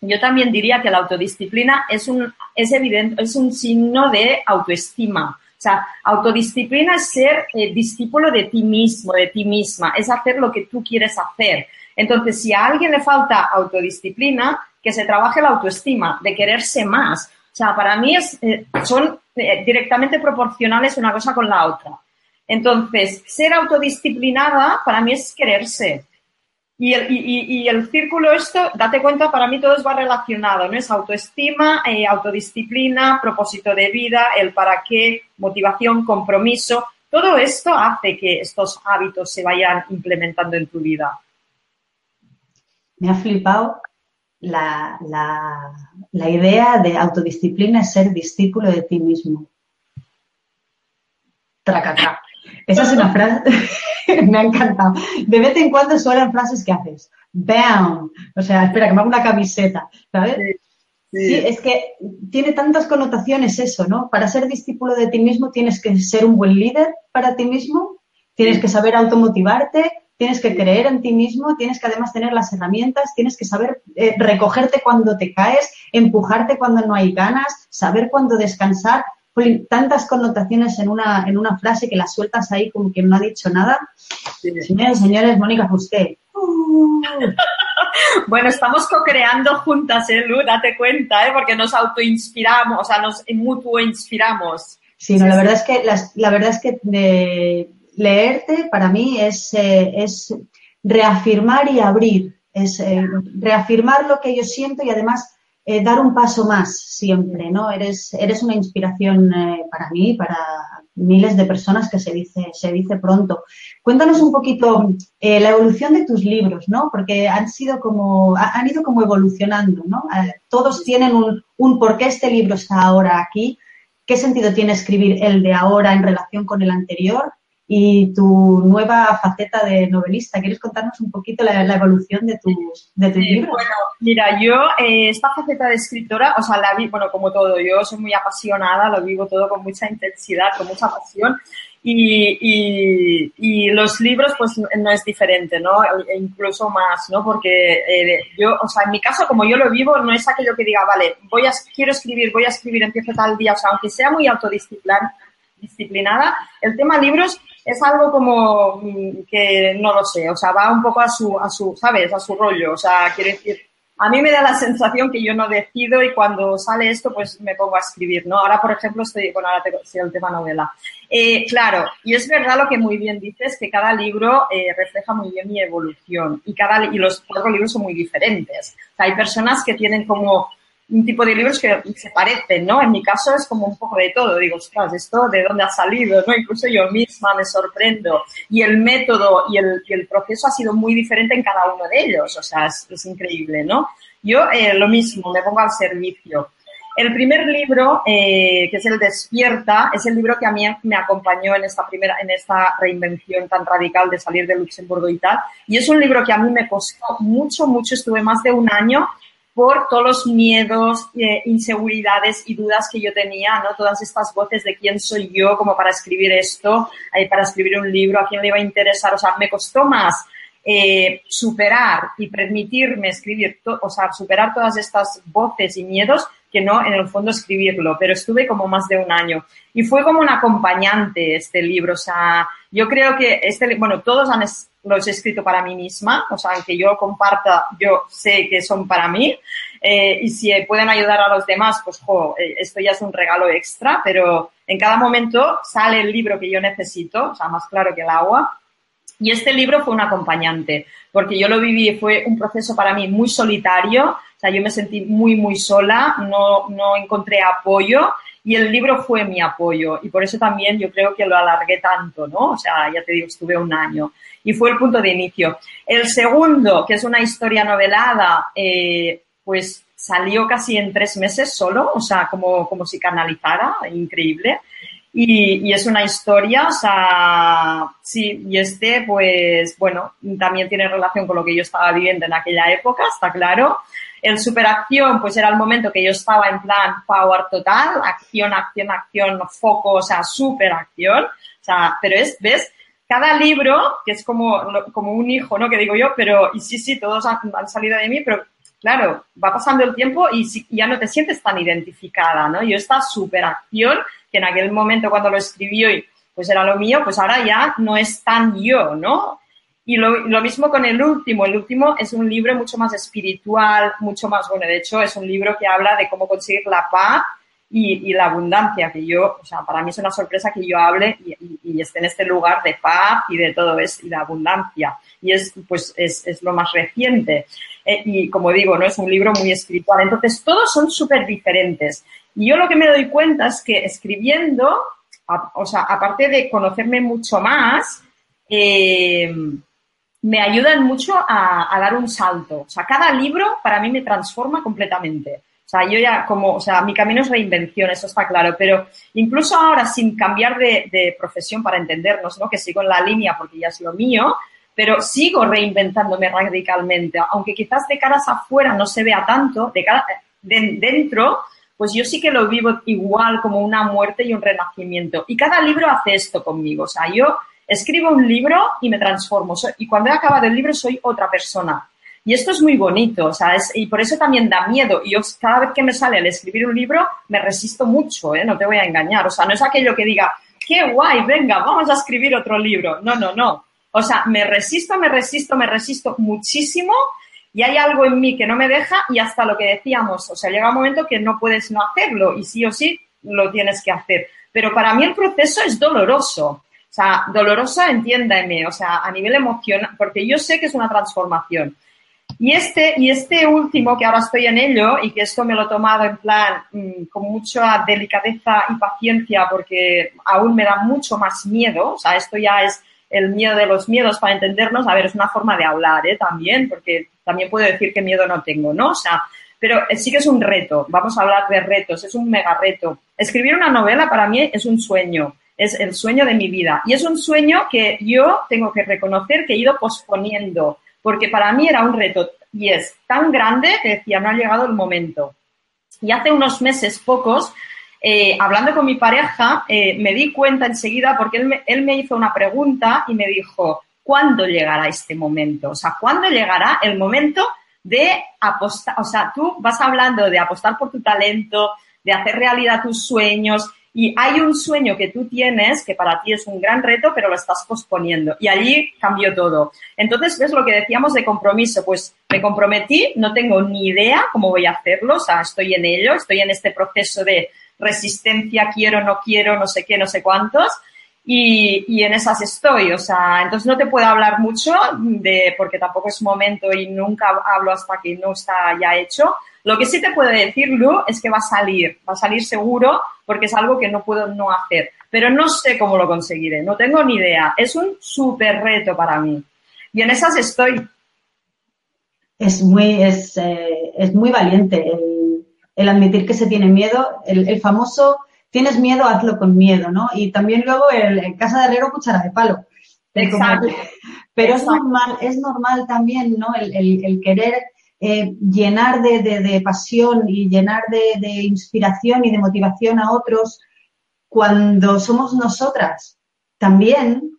yo también diría que la autodisciplina es un, es evidente, es un signo de autoestima. O sea, autodisciplina es ser eh, discípulo de ti mismo, de ti misma, es hacer lo que tú quieres hacer. Entonces, si a alguien le falta autodisciplina, que se trabaje la autoestima, de quererse más. O sea, para mí es, eh, son eh, directamente proporcionales una cosa con la otra. Entonces, ser autodisciplinada para mí es quererse. Y el, círculo esto, date cuenta, para mí todo va relacionado, ¿no? Es autoestima, eh, autodisciplina, propósito de vida, el para qué, motivación, compromiso. Todo esto hace que estos hábitos se vayan implementando en tu vida. Me ha flipado la, la, la idea de autodisciplina es ser discípulo de ti mismo. Tracacá. Esa es una frase, *laughs* me ha encantado. De vez en cuando suenan frases que haces. ¡Bam! O sea, espera, que me hago una camiseta, ¿sabes? Sí, es que tiene tantas connotaciones eso, ¿no? Para ser discípulo de ti mismo tienes que ser un buen líder para ti mismo, tienes que saber automotivarte, tienes que creer en ti mismo, tienes que además tener las herramientas, tienes que saber eh, recogerte cuando te caes, empujarte cuando no hay ganas, saber cuándo descansar tantas connotaciones en una, en una frase que la sueltas ahí como que no ha dicho nada. Señores, señores, Mónica usted. *laughs* Bueno, estamos co-creando juntas, ¿eh, Lu? Date cuenta, ¿eh? Porque nos autoinspiramos, o sea, nos mutuo inspiramos. Sí, no, la verdad es que, la, verdad es que de leerte para mí es, eh, es reafirmar y abrir, es eh, reafirmar lo que yo siento y además eh, dar un paso más siempre, ¿no? Eres, eres una inspiración eh, para mí, para miles de personas que se dice, se dice pronto. Cuéntanos un poquito eh, la evolución de tus libros, ¿no? Porque han sido como, han ido como evolucionando, ¿no? todos tienen un, un por qué este libro está ahora aquí. qué sentido tiene escribir el de ahora en relación con el anterior y tu nueva faceta de novelista. ¿Quieres contarnos un poquito la, evolución de tu, de tu libro? Bueno, mira, yo eh, esta faceta de escritora, o sea, la vi, bueno, como todo, yo soy muy apasionada, lo vivo todo con mucha intensidad, con mucha pasión. Y, y, y, los libros, pues no es diferente, ¿no? E incluso más, ¿no? Porque eh, yo, o sea, en mi caso, como yo lo vivo, no es aquello que diga, vale, voy a, quiero escribir, voy a escribir, empiezo tal día, o sea, aunque sea muy autodisciplinada, el tema libros es algo como mm, que no lo sé, o sea, va un poco a su, a su, ¿sabes? A su rollo, o sea, quiere decir, a mí me da la *laughs* sensación que yo no decido y cuando sale esto, pues me pongo a escribir, ¿no? Ahora, por ejemplo, estoy, bueno, ahora tengo el tema novela. Eh, claro, y es verdad lo que muy bien dices, que cada libro eh, refleja muy bien mi evolución y cada, y los cuatro libros son muy diferentes. O sea, hay personas que tienen como un tipo de libros que se parecen, ¿no? En mi caso es como un poco de todo. Digo, ostras, ¿esto de dónde ha salido? ¿no? Incluso yo misma me sorprendo. Y el método y el, el proceso ha sido muy diferente en cada uno de ellos. O sea, es, es increíble, ¿no? Yo eh, lo mismo, me pongo al servicio. El primer libro, eh, que es el Despierta, es el libro que a mí me acompañó en esta primera, en esta reinvención tan radical de salir de Luxemburgo y tal. Y es un libro que a mí me costó mucho, mucho. Estuve más de un año por todos los miedos, eh, inseguridades y dudas que yo tenía, ¿no? Todas estas voces de quién soy yo como para escribir esto, eh, para escribir un libro, a quién le iba a interesar. O sea, me costó más eh, superar y permitirme escribir, o sea, superar todas estas voces y miedos que no en el fondo escribirlo, pero estuve como más de un año. Y fue como un acompañante este libro, o sea, yo creo que este, bueno, todos han, los he escrito para mí misma, o sea, aunque yo comparta, yo sé que son para mí, eh, y si pueden ayudar a los demás, pues, jo, eh, esto ya es un regalo extra, pero en cada momento sale el libro que yo necesito, o sea, más claro que el agua, y este libro fue un acompañante, porque yo lo viví, fue un proceso para mí muy solitario, o sea, yo me sentí muy, muy sola, no, no encontré apoyo y el libro fue mi apoyo y por eso también yo creo que lo alargué tanto, ¿no? O sea, ya te digo, estuve un año y fue el punto de inicio. El segundo, que es una historia novelada, eh, pues salió casi en tres meses solo, o sea, como, como si canalizara, increíble. Y, y, es una historia, o sea, sí, y este, pues, bueno, también tiene relación con lo que yo estaba viviendo en aquella época, está claro. El superacción, pues era el momento que yo estaba en plan power total, acción, acción, acción, foco, o sea, superacción. O sea, pero es, ¿ves? Cada libro, que es como, como un hijo, ¿no? Que digo yo, pero, y sí, sí, todos han, salido de mí, pero claro, va pasando el tiempo y ya no te sientes tan identificada, ¿no? Yo esta superacción, que en aquel momento cuando lo escribí pues era lo mío, pues ahora ya no es tan yo, ¿no? Y lo, mismo con el último. El último es un libro mucho más espiritual, mucho más, bueno, de hecho es un libro que habla de cómo conseguir la paz y, la abundancia, que yo, o sea, para mí es una sorpresa que yo hable y, esté en este lugar de paz y de todo eso, y de abundancia. Y es, pues, es, es lo más reciente. Eh, y como digo, no es un libro muy espiritual. Entonces, todos son súper diferentes. Y yo lo que me doy cuenta es que escribiendo, o sea, aparte de conocerme mucho más, eh, me ayudan mucho a, dar un salto. O sea, cada libro para mí me transforma completamente. O sea, yo ya como, o sea, mi camino es reinvención, eso está claro, pero incluso ahora sin cambiar de, de profesión para entendernos, ¿no? Que sigo en la línea porque ya es lo mío, pero sigo reinventándome radicalmente, aunque quizás de caras afuera no se vea tanto, de cara, de, dentro, pues yo sí que lo vivo igual como una muerte y un renacimiento. Y cada libro hace esto conmigo, o sea, yo escribo un libro y me transformo. Y cuando he acabado el libro soy otra persona. Y esto es muy bonito, o sea, es, y por eso también da miedo. Y cada vez que me sale el escribir un libro, me resisto mucho, ¿eh? no te voy a engañar. O sea, no es aquello que diga, qué guay, venga, vamos a escribir otro libro. No, no, no. O sea, me resisto, me resisto, me resisto muchísimo y hay algo en mí que no me deja y hasta lo que decíamos, o sea, llega un momento que no puedes no hacerlo y sí o sí lo tienes que hacer. Pero para mí el proceso es doloroso. O sea, dolorosa, entiéndeme, o sea, a nivel emocional, porque yo sé que es una transformación. Y este, y este último, que ahora estoy en ello, y que esto me lo he tomado en plan mmm, con mucha delicadeza y paciencia, porque aún me da mucho más miedo, o sea, esto ya es el miedo de los miedos para entendernos, a ver, es una forma de hablar, ¿eh? También, porque también puedo decir que miedo no tengo, ¿no? O sea, pero eh, sí que es un reto. Vamos a hablar de retos, es un mega reto. Escribir una novela para mí es un sueño, es el sueño de mi vida. Y es un sueño que yo tengo que reconocer que he ido posponiendo, porque para mí era un reto y es tan grande que decía, no ha llegado el momento. Y hace unos meses, pocos, eh, hablando con mi pareja, eh, me di cuenta enseguida porque él me, él me hizo una pregunta y me dijo, ¿cuándo llegará este momento? O sea, ¿cuándo llegará el momento de apostar? O sea, tú vas hablando de apostar por tu talento, de hacer realidad tus sueños, y hay un sueño que tú tienes que para ti es un gran reto, pero lo estás posponiendo. Y allí cambió todo. Entonces, ves lo que decíamos de compromiso. Pues me comprometí, no tengo ni idea cómo voy a hacerlo, o sea, estoy en ello, estoy en este proceso de resistencia, quiero, no quiero, no sé qué, no sé cuántos. Y, en esas estoy, o sea, entonces no te puedo hablar mucho de, porque tampoco es momento y nunca hablo hasta que no está ya hecho. Lo que sí te puedo decir, Lu, es que va a salir, va a salir seguro porque es algo que no puedo no hacer, pero no sé cómo lo conseguiré, no tengo ni idea, es un súper reto para mí. Y en esas estoy. Es muy, es, eh, es muy valiente el, el, admitir que se tiene miedo, el, el, famoso tienes miedo, hazlo con miedo, ¿no? Y también luego el, casa de herrero, cuchara de palo. Exacto. Pero es normal, es normal también, ¿no? El, el, el querer eh, llenar de, de, de, pasión y llenar de, de, inspiración y de motivación a otros cuando somos nosotras también,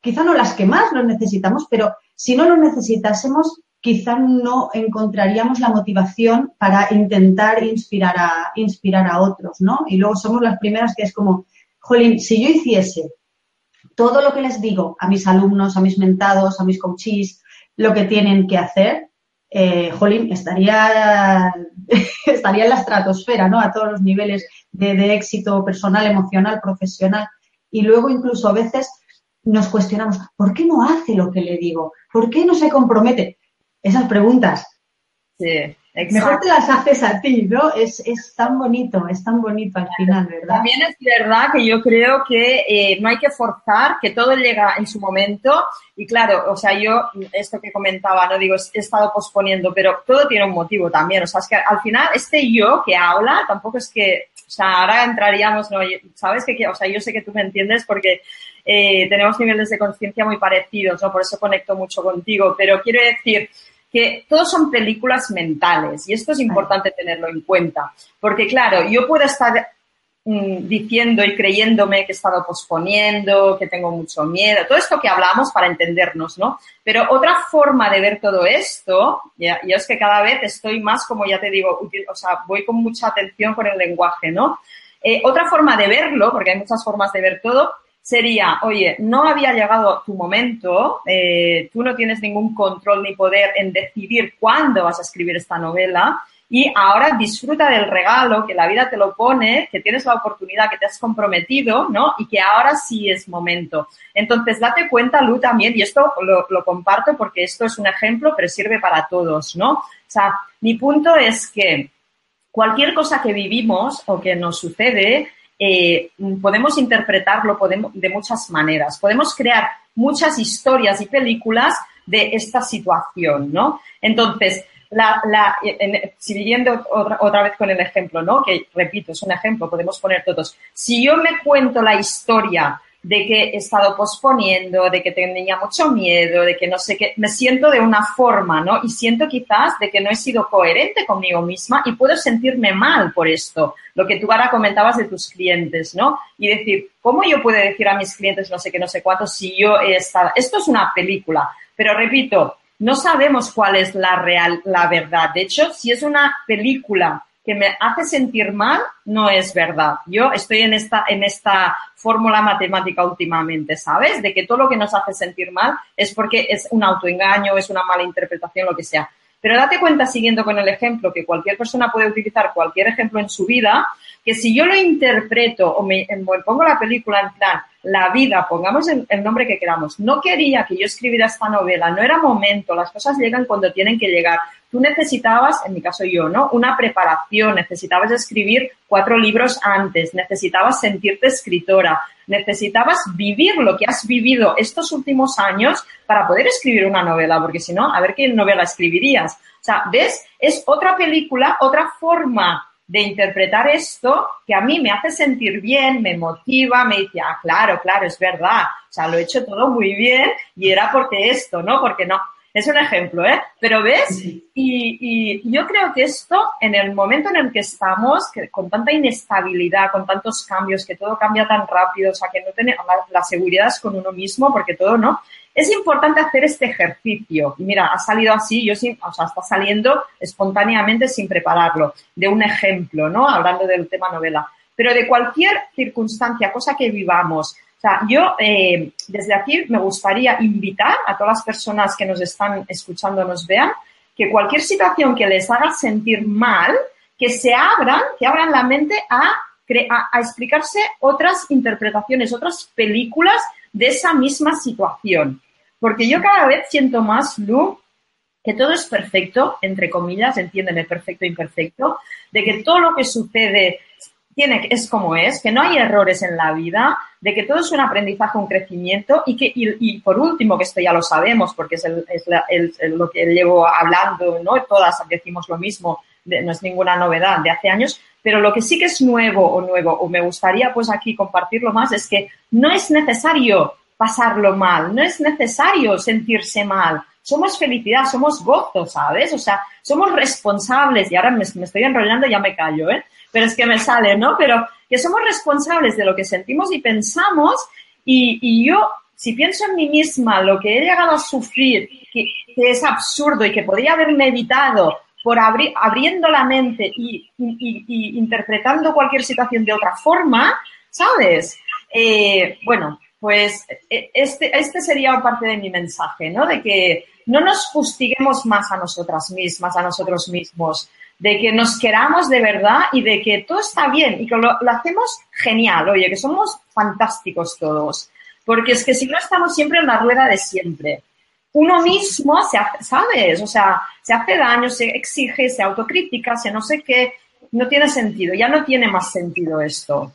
quizá no las que más lo necesitamos, pero si no lo necesitásemos, quizá no encontraríamos la motivación para intentar inspirar a, inspirar a otros, ¿no? Y luego somos las primeras que es como, jolín, si yo hiciese todo lo que les digo a mis alumnos, a mis mentados, a mis coaches, lo que tienen que hacer, eh, jolín, estaría, *laughs* estaría en la estratosfera, ¿no? A todos los niveles de, de, éxito personal, emocional, profesional. Y luego incluso a veces nos cuestionamos, ¿por qué no hace lo que le digo? ¿Por qué no se compromete? Esas preguntas. Sí. Exacto. Mejor te las haces a ti, ¿no? Es, es tan bonito, es tan bonito al final, ¿verdad? También es verdad que yo creo que eh, no hay que forzar, que todo llega en su momento. Y claro, o sea, yo, esto que comentaba, no digo, he estado posponiendo, pero todo tiene un motivo también. O sea, es que al final este yo que habla tampoco es que, o sea, ahora entraríamos, ¿no? ¿Sabes que O sea, yo sé que tú me entiendes porque eh, tenemos niveles de conciencia muy parecidos, ¿no? Por eso conecto mucho contigo. Pero quiero decir, que todos son películas mentales y esto es importante tenerlo en cuenta, porque claro, yo puedo estar mmm, diciendo y creyéndome que he estado posponiendo, que tengo mucho miedo, todo esto que hablamos para entendernos, ¿no? Pero otra forma de ver todo esto, ya, ya es que cada vez estoy más, como ya te digo, útil, o sea, voy con mucha atención con el lenguaje, ¿no? Eh, otra forma de verlo, porque hay muchas formas de ver todo, sería, oye, no había llegado tu momento, eh, tú no tienes ningún control ni poder en decidir cuándo vas a escribir esta novela y ahora disfruta del regalo que la vida te lo pone, que tienes la oportunidad, que te has comprometido, ¿no? Y que ahora sí es momento. Entonces, date cuenta, Lu, también, y esto lo, lo comparto porque esto es un ejemplo, pero sirve para todos, ¿no? O sea, mi punto es que cualquier cosa que vivimos o que nos sucede, eh, podemos interpretarlo de muchas maneras. Podemos crear muchas historias y películas de esta situación, ¿no? Entonces, la, la, en, siguiendo otra, vez con el ejemplo, ¿no? Que repito, es un ejemplo, podemos poner todos. Si yo me cuento la historia de que he estado posponiendo, de que tenía mucho miedo, de que no sé qué, me siento de una forma, ¿no? Y siento quizás de que no he sido coherente conmigo misma y puedo sentirme mal por esto, lo que tú ahora comentabas de tus clientes, ¿no? Y decir, ¿cómo yo puedo decir a mis clientes no sé qué, no sé cuánto si yo he estado, esto es una película, pero repito, no sabemos cuál es la real, la verdad. De hecho, si es una película que me hace sentir mal no es verdad. Yo estoy en esta, en esta fórmula matemática últimamente, ¿sabes? De que todo lo que nos hace sentir mal es porque es un autoengaño, es una mala interpretación, lo que sea. Pero date cuenta, siguiendo con el ejemplo, que cualquier persona puede utilizar cualquier ejemplo en su vida, que si yo lo interpreto o me, me pongo la película en plan, la vida, pongamos el, el, nombre que queramos, no quería que yo escribiera esta novela, no era momento, las cosas llegan cuando tienen que llegar. Tú necesitabas, en mi caso yo, ¿no? Una preparación, necesitabas escribir cuatro libros antes, necesitabas sentirte escritora, necesitabas vivir lo que has vivido estos últimos años para poder escribir una novela, porque si no, a ver qué novela escribirías. O sea, ¿ves? Es otra película, otra forma de interpretar esto que a mí me hace sentir bien, me motiva, me dice, ah, claro, claro, es verdad, o sea, lo he hecho todo muy bien y era porque esto, ¿no? Porque no. Es un ejemplo, ¿eh? Pero ves, y, yo creo que esto, en el momento en el que estamos, que con tanta inestabilidad, con tantos cambios, que todo cambia tan rápido, o sea, que no tenemos la, seguridad es con uno mismo, porque todo, ¿no? Es importante hacer este ejercicio. Y mira, ha salido así, yo sí, o sea, está saliendo espontáneamente sin prepararlo, de un ejemplo, ¿no? Hablando del tema novela. Pero de cualquier circunstancia, cosa que vivamos, o sea, yo eh, desde aquí me gustaría invitar a todas las personas que nos están escuchando, nos vean, que cualquier situación que les haga sentir mal, que se abran, que abran la mente a, a, explicarse otras interpretaciones, otras películas de esa misma situación. Porque yo cada vez siento más, Lu, que todo es perfecto, entre comillas, entiéndeme, perfecto e imperfecto, de que todo lo que sucede tiene, es como es, que no hay errores en la vida, de que todo es un aprendizaje, un crecimiento y que, y, por último, que esto ya lo sabemos porque es, es, lo que llevo hablando, ¿no? Todas decimos lo mismo, no es ninguna novedad de hace años, pero lo que sí que es nuevo o nuevo, o me gustaría pues aquí compartirlo más, es que no es necesario pasarlo mal, no es necesario sentirse mal, somos felicidad, somos gozo, ¿sabes? O sea, somos responsables, y ahora me, estoy enrollando y ya me callo, ¿eh? pero es que me sale, ¿no? Pero que somos responsables de lo que sentimos y pensamos y, yo, si pienso en mí misma, lo que he llegado a sufrir, que, es absurdo y que podría haber meditado por abriendo la mente y, interpretando cualquier situación de otra forma, ¿sabes? Eh, bueno, pues e, este, este sería parte de mi mensaje, ¿no? De que no nos fustiguemos más a nosotras mismas, a nosotros mismos, de que nos queramos de verdad y de que todo está bien y que lo, hacemos genial, oye, que somos fantásticos todos. Porque es que si no estamos siempre en la rueda de siempre. Uno mismo se hace, ¿sabes? O sea, se hace daño, se exige, se autocrítica, se no sé qué. No tiene sentido, ya no tiene más sentido esto.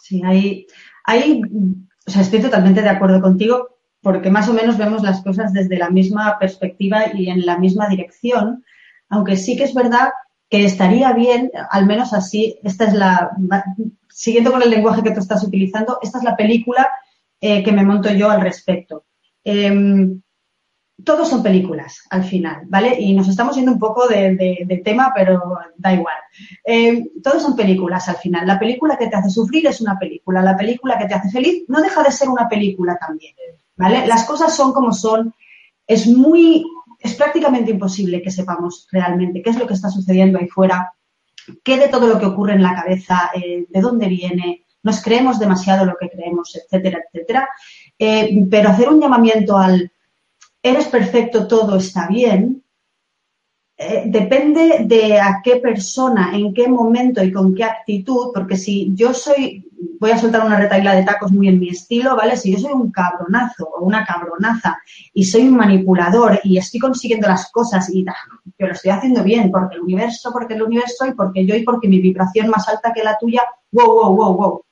Sí, hay, hay, o sea, estoy totalmente de acuerdo contigo porque más o menos vemos las cosas desde la misma perspectiva y en la misma dirección, aunque sí que es verdad que estaría bien, al menos así, esta es la, siguiendo con el lenguaje que tú estás utilizando, esta es la película eh, que me monto yo al respecto. Em, todos son películas al final, ¿vale? Y nos estamos yendo un poco de, tema, pero da igual. Em, todos son películas al final. La película que te hace sufrir es una película. La película que te hace feliz no deja de ser una película también, ¿vale? Las cosas son como son. Es muy es prácticamente imposible que sepamos realmente qué es lo que está sucediendo ahí fuera, qué de todo lo que ocurre en la cabeza, eh, de dónde viene, nos creemos demasiado lo que creemos, etcétera, etcétera. Eh, pero hacer un llamamiento al eres perfecto, todo está bien, eh, depende de a qué persona, en qué momento y con qué actitud, porque si yo soy, voy a soltar una retaila de tacos muy en mi estilo, ¿vale? Si yo soy un cabronazo o una cabronaza y soy un manipulador y estoy consiguiendo las cosas y yo lo estoy haciendo bien porque el universo, porque el universo y porque yo y porque mi vibración más alta que la tuya, wow, wow, wow, wow.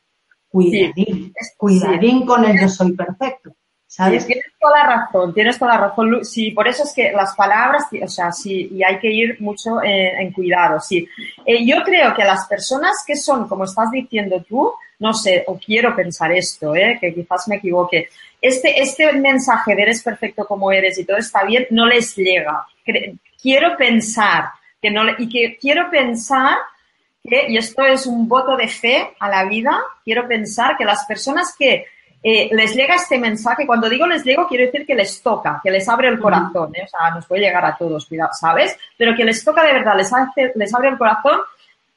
Cuidadín, cuidadín con el yo soy perfecto. ¿Sabes? tienes toda la razón, tienes toda la razón. Sí, por eso es que las palabras, o sea, sí, y hay que ir mucho en cuidado, sí. Eh, yo creo que las personas que son, como estás diciendo tú, no sé, o quiero pensar esto, eh, que quizás me equivoque, este, este mensaje de eres perfecto como eres y todo está bien, no les llega. Quiero pensar que no, y que quiero pensar que, y esto es un voto de fe a la vida, quiero pensar que las personas que eh, les llega este mensaje. Cuando digo les llego, quiero decir que les toca, que les abre el corazón. ¿eh? O sea, nos puede llegar a todos, cuidado, ¿sabes? Pero que les toca de verdad, les, les abre el corazón,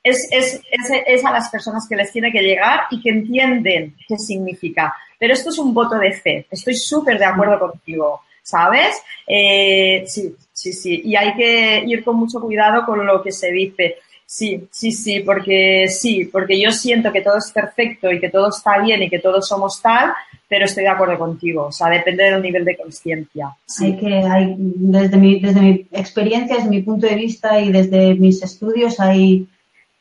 es, es, es, a las personas que les tiene que llegar y que entienden qué significa. Pero esto es un voto de fe. Estoy súper de acuerdo contigo. ¿Sabes? Eh, sí, sí, sí. Y hay que ir con mucho cuidado con lo que se dice. Sí, sí, sí, porque sí, porque yo siento que todo es perfecto y que todo está bien y que todos somos tal, pero estoy de acuerdo contigo. O sea, depende del nivel de conciencia. Sí. que, hay, desde mi, desde mi experiencia, desde mi punto de vista y desde mis estudios, hay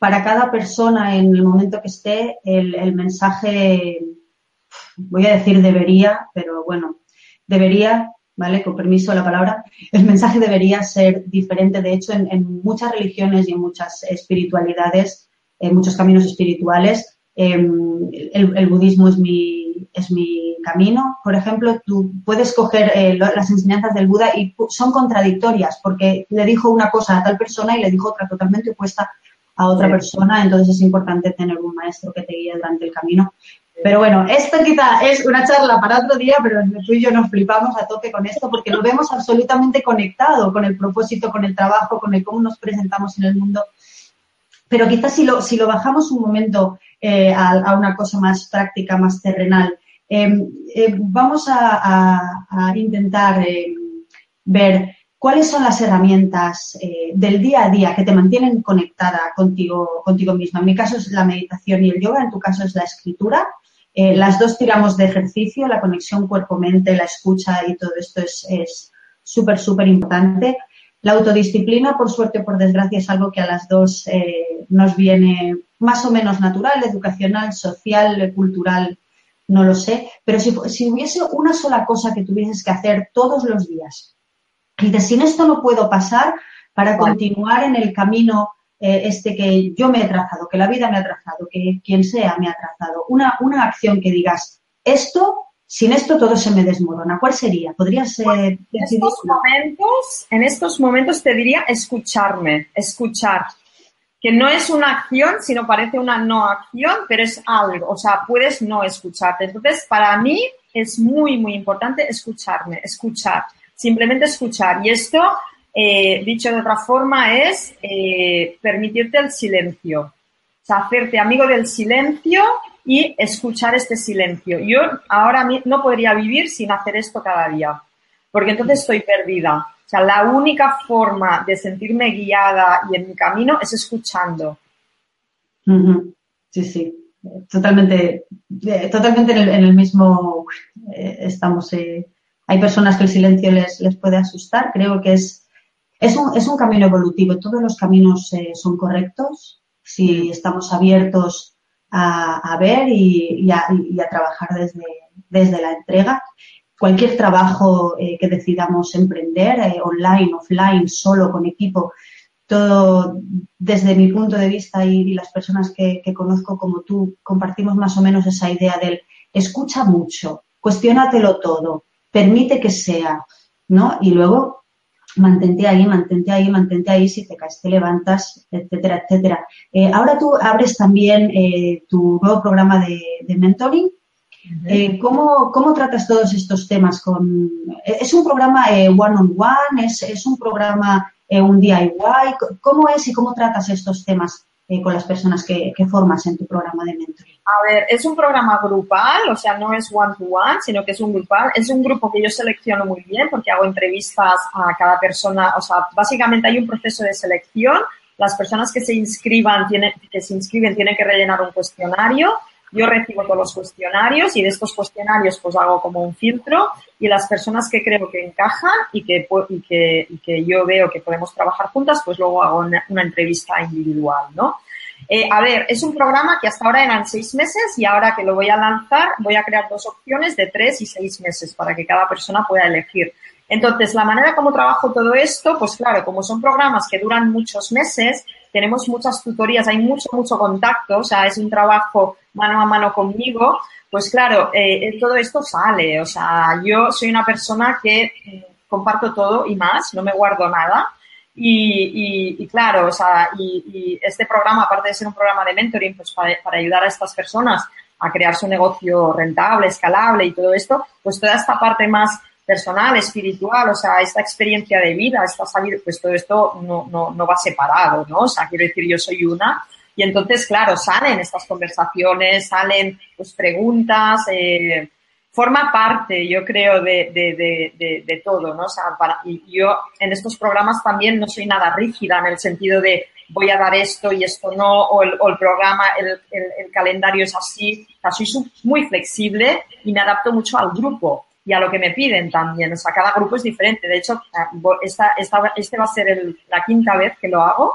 para cada persona en el momento que esté el, el mensaje, voy a decir debería, pero bueno, debería ¿vale? Con permiso de la palabra, el mensaje debería ser diferente. De hecho, en, muchas religiones y en muchas espiritualidades, en muchos caminos espirituales, em, el, budismo es mi, es mi camino. Por ejemplo, tú puedes coger eh, las enseñanzas del Buda y son contradictorias porque le dijo una cosa a tal persona y le dijo otra totalmente opuesta a otra persona. Entonces es importante tener un maestro que te guíe durante el camino. Pero bueno, esto quizá es una charla para otro día, pero tú y yo nos flipamos a tope con esto porque lo vemos absolutamente conectado con el propósito, con el trabajo, con el cómo nos presentamos en el mundo. Pero quizás si lo, si lo bajamos un momento eh, a, una cosa más práctica, más terrenal, em, eh, vamos a, intentar em, ver cuáles son las herramientas eh, del día a día que te mantienen conectada contigo, contigo misma. En mi caso es la meditación y el yoga, en tu caso es la escritura. Eh, las dos tiramos de ejercicio, la conexión cuerpo-mente, la escucha y todo esto es súper, súper importante. La autodisciplina, por suerte o por desgracia, es algo que a las dos eh, nos viene más o menos natural, educacional, social, cultural, no lo sé. Pero si, si hubiese una sola cosa que tuvieses que hacer todos los días y de sin esto no puedo pasar para continuar en el camino eh, este que yo me he trazado, que la vida me ha trazado, que quien sea me ha trazado, una, una acción que digas, esto, sin esto todo se me desmorona. ¿Cuál sería? ¿Podría ser? en estos momentos, en estos momentos te diría escucharme, escuchar. Que no es una acción, sino parece una no acción, pero es algo. O sea, puedes no escucharte. Entonces, para mí es muy, muy importante escucharme, escuchar. Simplemente escuchar. Y esto eh, dicho de otra forma, es eh, permitirte el silencio. O sea, hacerte amigo del silencio y escuchar este silencio. Yo ahora no podría vivir sin hacer esto cada día, porque entonces estoy perdida. O sea, la única forma de sentirme guiada y en mi camino es escuchando. Sí, sí, totalmente, eh, totalmente en el, mismo estamos. hay personas que el silencio les, les puede asustar. Creo que es es un, es un camino evolutivo, todos los caminos eh, son correctos si estamos abiertos a, ver y, a, trabajar desde, desde la entrega. Cualquier trabajo eh, que decidamos emprender, eh, online, offline, solo, con equipo, todo desde mi punto de vista y, las personas que, que, conozco como tú, compartimos más o menos esa idea del escucha mucho, cuestiónatelo todo, permite que sea, ¿no? Y luego mantente ahí, mantente ahí, mantente ahí, si te caes te levantas, etcétera, etcétera. Eh, ahora tú abres también eh, tu nuevo programa de, mentoring. Eh, ¿cómo, ¿cómo, tratas todos estos temas? Con, ¿Es un programa one-on-one? ¿Es, ¿Es, un programa un DIY? ¿Cómo es y cómo tratas estos temas con las personas que, que formas en tu programa de mentoring? A ver, es un programa grupal, o sea, no es one-to-one, sino que es un grupal. Es un grupo que yo selecciono muy bien porque hago entrevistas a cada persona. O sea, básicamente hay un proceso de selección. Las personas que se inscriban, tienen, que se inscriben tienen que rellenar un cuestionario. Yo recibo todos los cuestionarios y de estos cuestionarios pues hago como un filtro y las personas que creo que encajan y que, que, y que yo veo que podemos trabajar juntas, pues luego hago una entrevista individual, ¿no? Eh, a ver, es un programa que hasta ahora eran seis meses y ahora que lo voy a lanzar voy a crear dos opciones de tres y seis meses para que cada persona pueda elegir. Entonces, la manera como trabajo todo esto, pues claro, como son programas que duran muchos meses, tenemos muchas tutorías, hay mucho, mucho contacto, o sea, es un trabajo mano a mano conmigo, pues claro, eh, todo esto sale, o sea, yo soy una persona que mm, comparto todo y más, no me guardo nada. Y, claro, o sea, y, este programa, aparte de ser un programa de mentoring, pues para, ayudar a estas personas a crear su negocio rentable, escalable y todo esto, pues toda esta parte más personal, espiritual, o sea, esta experiencia de vida, esta sabiduría, pues todo esto no, no, no va separado, ¿no? O sea, quiero decir, yo soy una y entonces, claro, salen estas conversaciones, salen pues preguntas, eh, forma parte, yo creo, de, todo, ¿no? O sea, para, y yo en estos programas también no soy nada rígida en el sentido de voy a dar esto y esto no, o el, programa, el, calendario es así. O sea, soy muy flexible y me adapto mucho al grupo y a lo que me piden también. O sea, cada grupo es diferente. De hecho, esta, esta, este va a ser la quinta vez que lo hago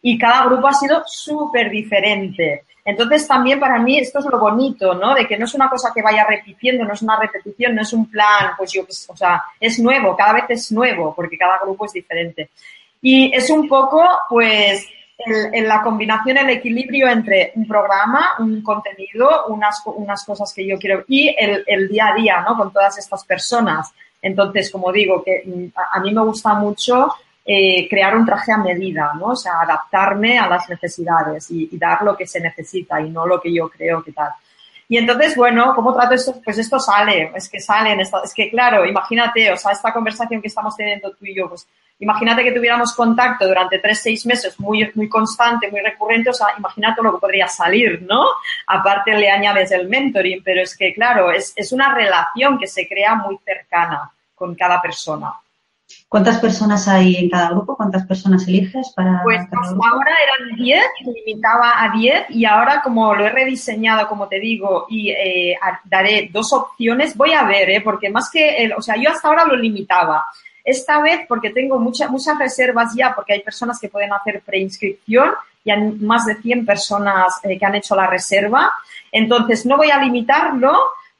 y cada grupo ha sido súper diferente. Entonces también para mí esto es lo bonito, ¿no? De que no es una cosa que vaya repitiendo, no es una repetición, no es un plan, pues yo, o sea, es nuevo, cada vez es nuevo, porque cada grupo es diferente. Y es un poco, pues, en la combinación, el equilibrio entre un programa, un contenido, unas, unas cosas que yo quiero y el, el día a día, ¿no? Con todas estas personas. Entonces, como digo, que mm, a, mí me gusta mucho eh, crear un traje a medida, ¿no? O sea, adaptarme a las necesidades y, dar lo que se necesita y no lo que yo creo que tal. Y entonces, bueno, ¿cómo trato esto? Pues esto sale, es que salen, es que claro, imagínate, o sea, esta conversación que estamos teniendo tú y yo, pues imagínate que tuviéramos contacto durante tres, seis meses muy, muy constante, muy recurrente, o sea, imagínate lo que podría salir, ¿no? Aparte le añades el mentoring, pero es que, claro, es, es una relación que se crea muy cercana con cada persona. ¿Cuántas personas hay en cada grupo? ¿Cuántas personas eliges para Pues ahora eran 10, limitaba a 10 y ahora como lo he rediseñado, como te digo, y eh, daré dos opciones, voy a ver, ¿eh? porque más que, el, o sea, yo hasta ahora lo limitaba. Esta vez, porque tengo muchas muchas reservas ya, porque hay personas que pueden hacer preinscripción y hay más de 100 personas eh, que han hecho la reserva. Entonces, no voy a limitarlo,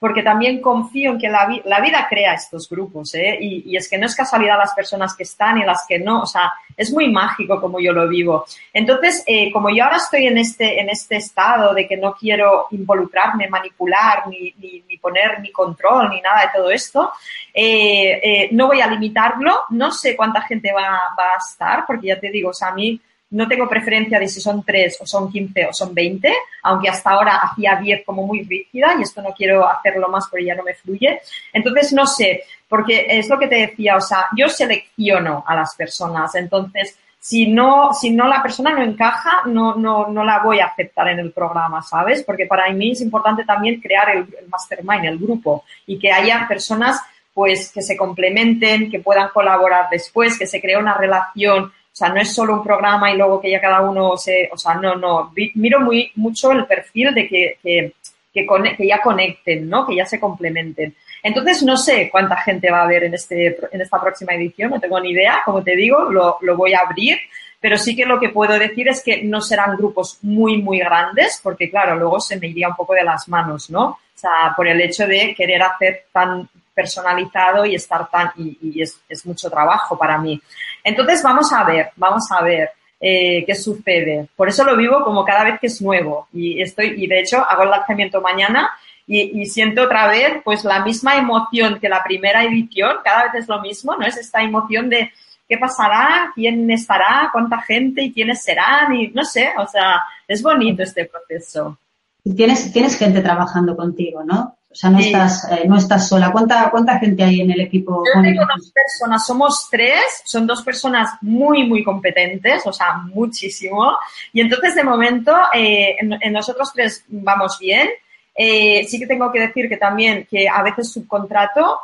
porque también confío en que la, vida crea estos grupos, ¿eh? Y, es que no es casualidad las personas que están y las que no, o sea, es muy mágico como yo lo vivo. Entonces, eh, como yo ahora estoy en este, en este estado de que no quiero involucrarme, manipular, ni, ni, poner mi control, ni nada de todo esto, eh, no voy a limitarlo, no sé cuánta gente va, va a estar, porque ya te digo, o sea, a mí no tengo preferencia de si son 3 o son 15 o son 20, aunque hasta ahora hacía 10 como muy rígida y esto no quiero hacerlo más porque ya no me fluye. Entonces, no sé, porque es lo que te decía, o sea, yo selecciono a las personas, entonces, si no, si no la persona no encaja, no, no, no la voy a aceptar en el programa, ¿sabes? Porque para mí es importante también crear el, mastermind, el grupo, y que haya personas pues que se complementen, que puedan colaborar después, que se cree una relación o sea, no es solo un programa y luego que ya cada uno se, o sea, no, no, miro muy mucho el perfil de que, que, que, ya conecten, ¿no? Que ya se complementen. Entonces, no sé cuánta gente va a haber en, este, en esta próxima edición, no tengo ni idea, como te digo, lo, lo voy a abrir, pero sí que lo que puedo decir es que no serán grupos muy, muy grandes, porque claro, luego se me iría un poco de las manos, ¿no? O sea, por el hecho de querer hacer tan personalizado y estar tan, y, es, es, mucho trabajo para mí. Entonces vamos a ver, vamos a ver eh, qué sucede. Por eso lo vivo como cada vez que es nuevo y estoy, y de hecho hago el lanzamiento mañana y, siento otra vez pues la misma emoción que la primera edición, cada vez es lo mismo, ¿no? Es esta emoción de qué pasará, quién estará, cuánta gente y quiénes serán y no sé, o sea, es bonito este proceso. Y tienes, tienes gente trabajando contigo, ¿no? O sea, no, estás, eh, no estás sola. ¿Cuánta, ¿Cuánta gente hay en el equipo? Yo tengo dos personas, somos tres, son dos personas muy, muy competentes, o sea, muchísimo. Y entonces, de momento, eh, en, nosotros tres vamos bien. Eh, sí que tengo que decir que también que a veces subcontrato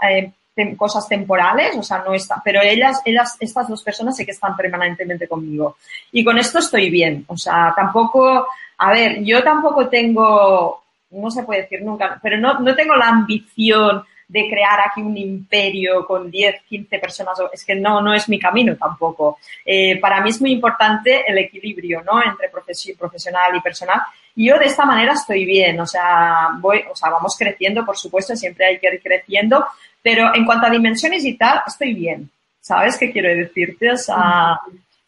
cosas temporales, o sea, no está, pero ellas, ellas, estas dos personas sí que están permanentemente conmigo. Y con esto estoy bien, o sea, tampoco, a ver, yo tampoco tengo no se puede decir nunca, pero no, no tengo la ambición de crear aquí un imperio con 10, 15 personas, es que no, no es mi camino tampoco. Eh, para mí es muy importante el equilibrio, ¿no? Entre profesional y personal. Y yo de esta manera estoy bien, o sea, voy, o sea, vamos creciendo, por supuesto, siempre hay que ir creciendo, pero en cuanto a dimensiones y tal, estoy bien. ¿Sabes qué quiero decirte? O sea,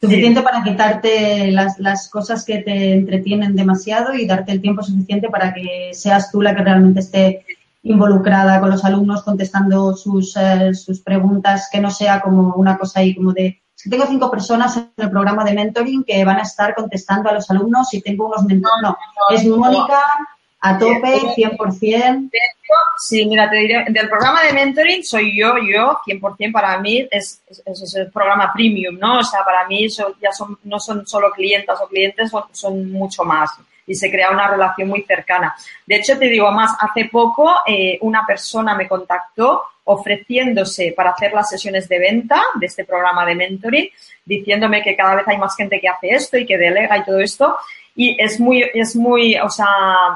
Suficiente para quitarte las, las, cosas que te entretienen demasiado y darte el tiempo suficiente para que seas tú la que realmente esté involucrada con los alumnos, contestando sus, eh, sus preguntas, que no sea como una cosa ahí como de, es que tengo cinco personas en el programa de mentoring que van a estar contestando a los alumnos y tengo unos mentores. No, es Mónica a tope, 100%. Sí, mira, te diré, del programa de mentoring soy yo, yo, 100% para mí es, es, el programa premium, ¿no? O sea, para mí ya son, no son solo clientas o clientes, son, mucho más y se crea una relación muy cercana. De hecho, te digo más, hace poco eh, una persona me contactó ofreciéndose para hacer las sesiones de venta de este programa de mentoring, diciéndome que cada vez hay más gente que hace esto y que delega y todo esto. Y es muy, es muy, o sea,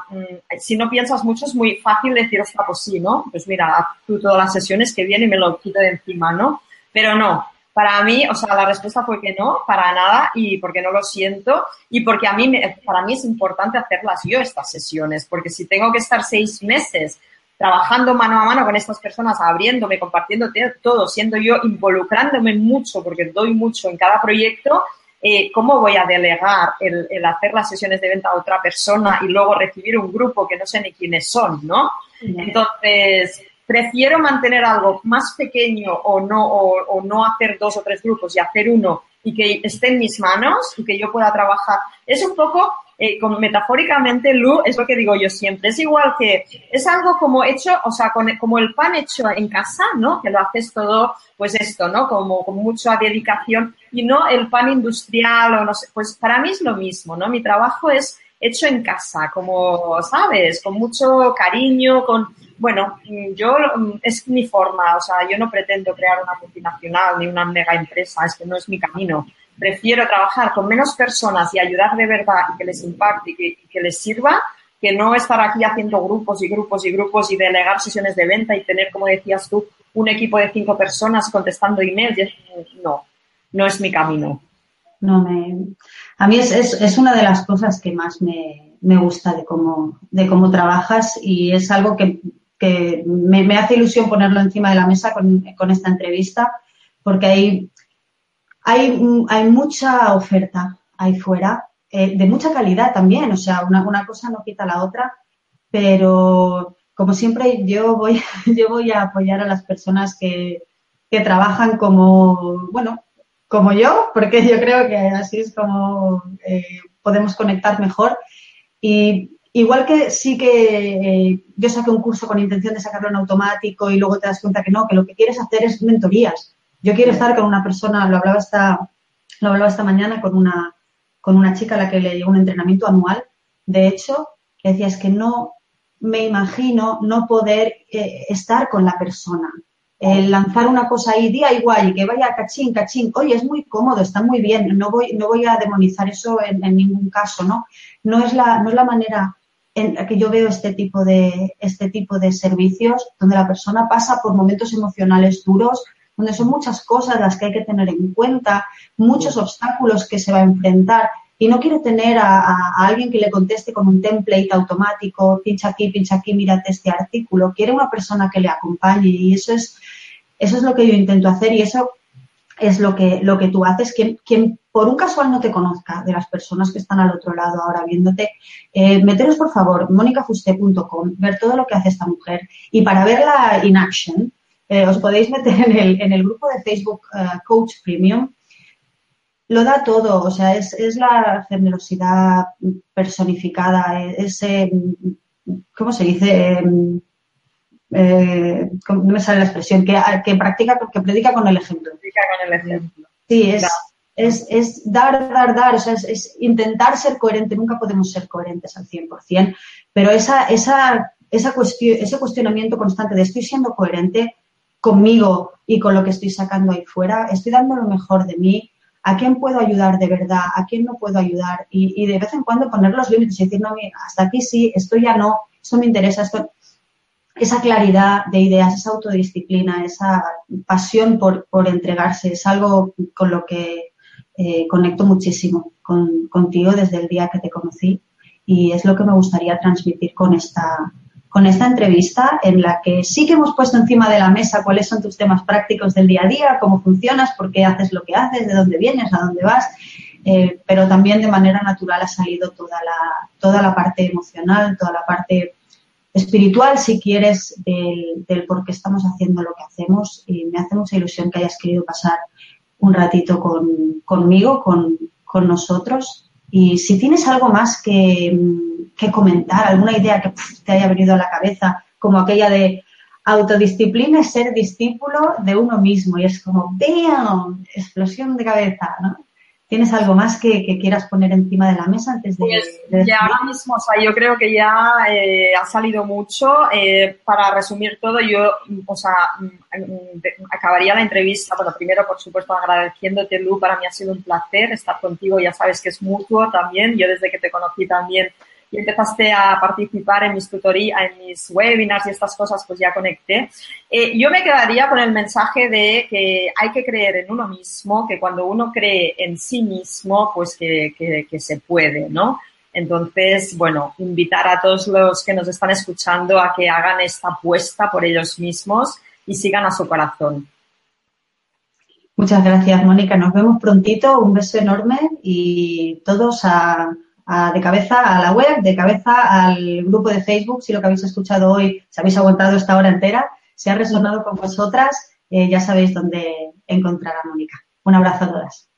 mm, si no piensas mucho es muy fácil decir, ostras, pues sí, ¿no? Pues mira, haz tú todas las sesiones que vienen y me lo quito de encima, ¿no? Pero no, Para mí, o sea, la respuesta fue que no, para nada, y porque no lo siento, y porque a mí, para mí es importante hacerlas yo estas sesiones, porque si tengo que estar seis meses trabajando mano a mano con estas personas, abriéndome, compartiendo todo, siendo yo, involucrándome mucho, porque doy mucho en cada proyecto, eh, ¿cómo voy a delegar el, el, hacer las sesiones de venta a otra persona y luego recibir un grupo que no sé ni quiénes son, ¿no? Entonces, prefiero mantener algo más pequeño o no, o, no hacer dos o tres grupos y hacer uno y que esté en mis manos y que yo pueda trabajar. Es un poco, eh, como metafóricamente, Lu, es lo que digo yo siempre. Es igual que, es algo como hecho, o sea, como el pan hecho en casa, ¿no? Que lo haces todo, pues esto, ¿no? Como con mucha dedicación y no el pan industrial o no sé. Pues para mí es lo mismo, ¿no? Mi trabajo es hecho en casa, como, ¿sabes? Con mucho cariño, con, bueno, yo, es mi forma, o sea, yo no pretendo crear una multinacional ni una mega empresa, es que no es mi camino. Prefiero trabajar con menos personas y ayudar de verdad y que les impacte y que, les sirva, que no estar aquí haciendo grupos y grupos y grupos y delegar sesiones de venta y tener, como decías tú, un equipo de cinco personas contestando emails. No, no es mi camino. No, me, a mí es, es, una de las cosas que más me, me, gusta de cómo, de cómo trabajas y es algo que, que me, me, hace ilusión ponerlo encima de la mesa con, con esta entrevista porque hay, hay, hay, mucha oferta ahí fuera, eh, de mucha calidad también, o sea, una, una cosa no quita la otra, pero como siempre yo voy, *laughs* yo voy a apoyar a las personas que, que trabajan como, bueno, como yo, porque yo creo que así es como eh, podemos conectar mejor. Y igual que sí que eh, yo saqué un curso con intención de sacarlo en automático y luego te das cuenta que no, que lo que quieres hacer es mentorías. Yo quiero estar con una persona, lo hablaba esta, lo hablaba esta mañana con una, con una chica a la que le dio un entrenamiento anual. De hecho, que decía, es que no me imagino no poder eh, estar con la persona el lanzar una cosa ahí día igual y que vaya cachín, cachín, oye, es muy cómodo, está muy bien, no voy, no voy a demonizar eso en, ningún caso, ¿no? No es la, no es la manera en la que yo veo este tipo de, este tipo de servicios donde la persona pasa por momentos emocionales duros, donde son muchas cosas las que hay que tener en cuenta, muchos obstáculos que se va a enfrentar y no quiere tener a, alguien que le conteste con un template automático, pincha aquí, pincha aquí, mírate este artículo. Quiere una persona que le acompañe y eso es, eso es lo que yo intento hacer y eso es lo que, lo que tú haces. Quien, quien por un casual no te conozca de las personas que están al otro lado ahora viéndote, eh, meteros por favor monicafuste.com, ver todo lo que hace esta mujer y para verla in action, eh, os podéis meter en el, en el grupo de Facebook eh, Coach Premium lo da todo, o sea, es, es la generosidad personificada, ese, ¿cómo se dice? Eh, no me sale la expresión, que, que practica, que predica con el ejemplo. Predica con el ejemplo. Sí, es, es, es, dar, dar, dar, o sea, es, intentar ser coherente, nunca podemos ser coherentes al 100%, pero esa, esa, esa cuestión, ese cuestionamiento constante de estoy siendo coherente conmigo y con lo que estoy sacando ahí fuera, estoy dando lo mejor de mí, a quién puedo ayudar de verdad, a quién no puedo ayudar y, de vez en cuando poner los límites y decir, no, hasta aquí sí, esto ya no, esto me interesa, esto... Esa claridad de ideas, esa autodisciplina, esa pasión por, entregarse es algo con lo que eh, conecto muchísimo contigo desde el día que te conocí y es lo que me gustaría transmitir con esta, con esta entrevista en la que sí que hemos puesto encima de la mesa cuáles son tus temas prácticos del día a día, cómo funcionas, por qué haces lo que haces, de dónde vienes, a dónde vas, eh, pero también de manera natural ha salido toda la, toda la parte emocional, toda la parte espiritual, si quieres, del, por qué estamos haciendo lo que hacemos y me hace mucha ilusión que hayas querido pasar un ratito con, conmigo, con, con nosotros. Y si tienes algo más que, que comentar, alguna idea que te haya venido a la cabeza, como aquella de autodisciplina es ser discípulo de uno mismo y es como, ¡bam! Explosión de cabeza, ¿no? ¿Tienes algo más que, quieras poner encima de la mesa antes de, pues, Ya ahora mismo, o sea, yo creo que ya eh, ha salido mucho. Eh, para resumir todo, yo, o sea, mm, acabaría la entrevista. Bueno, primero, por supuesto, agradeciéndote, Lu. Para mí ha sido un placer estar contigo. Ya sabes que es mutuo también. Yo desde que te conocí también y empezaste a participar en mis tutorías, en mis webinars y estas cosas, pues ya conecté. Eh, yo me quedaría con el mensaje de que hay que creer en uno mismo, que cuando uno cree en sí mismo, pues que, que se puede, ¿no? Entonces, bueno, invitar a todos los que nos están escuchando a que hagan esta apuesta por ellos mismos y sigan a su corazón. Muchas gracias, Mónica. Nos vemos prontito. Un beso enorme y todos de cabeza a la web, de cabeza al grupo de Facebook. Si lo que habéis escuchado hoy, si habéis aguantado esta hora entera, si ha resonado con vosotras, eh, ya sabéis dónde encontrar a Mónica. Un abrazo a todas.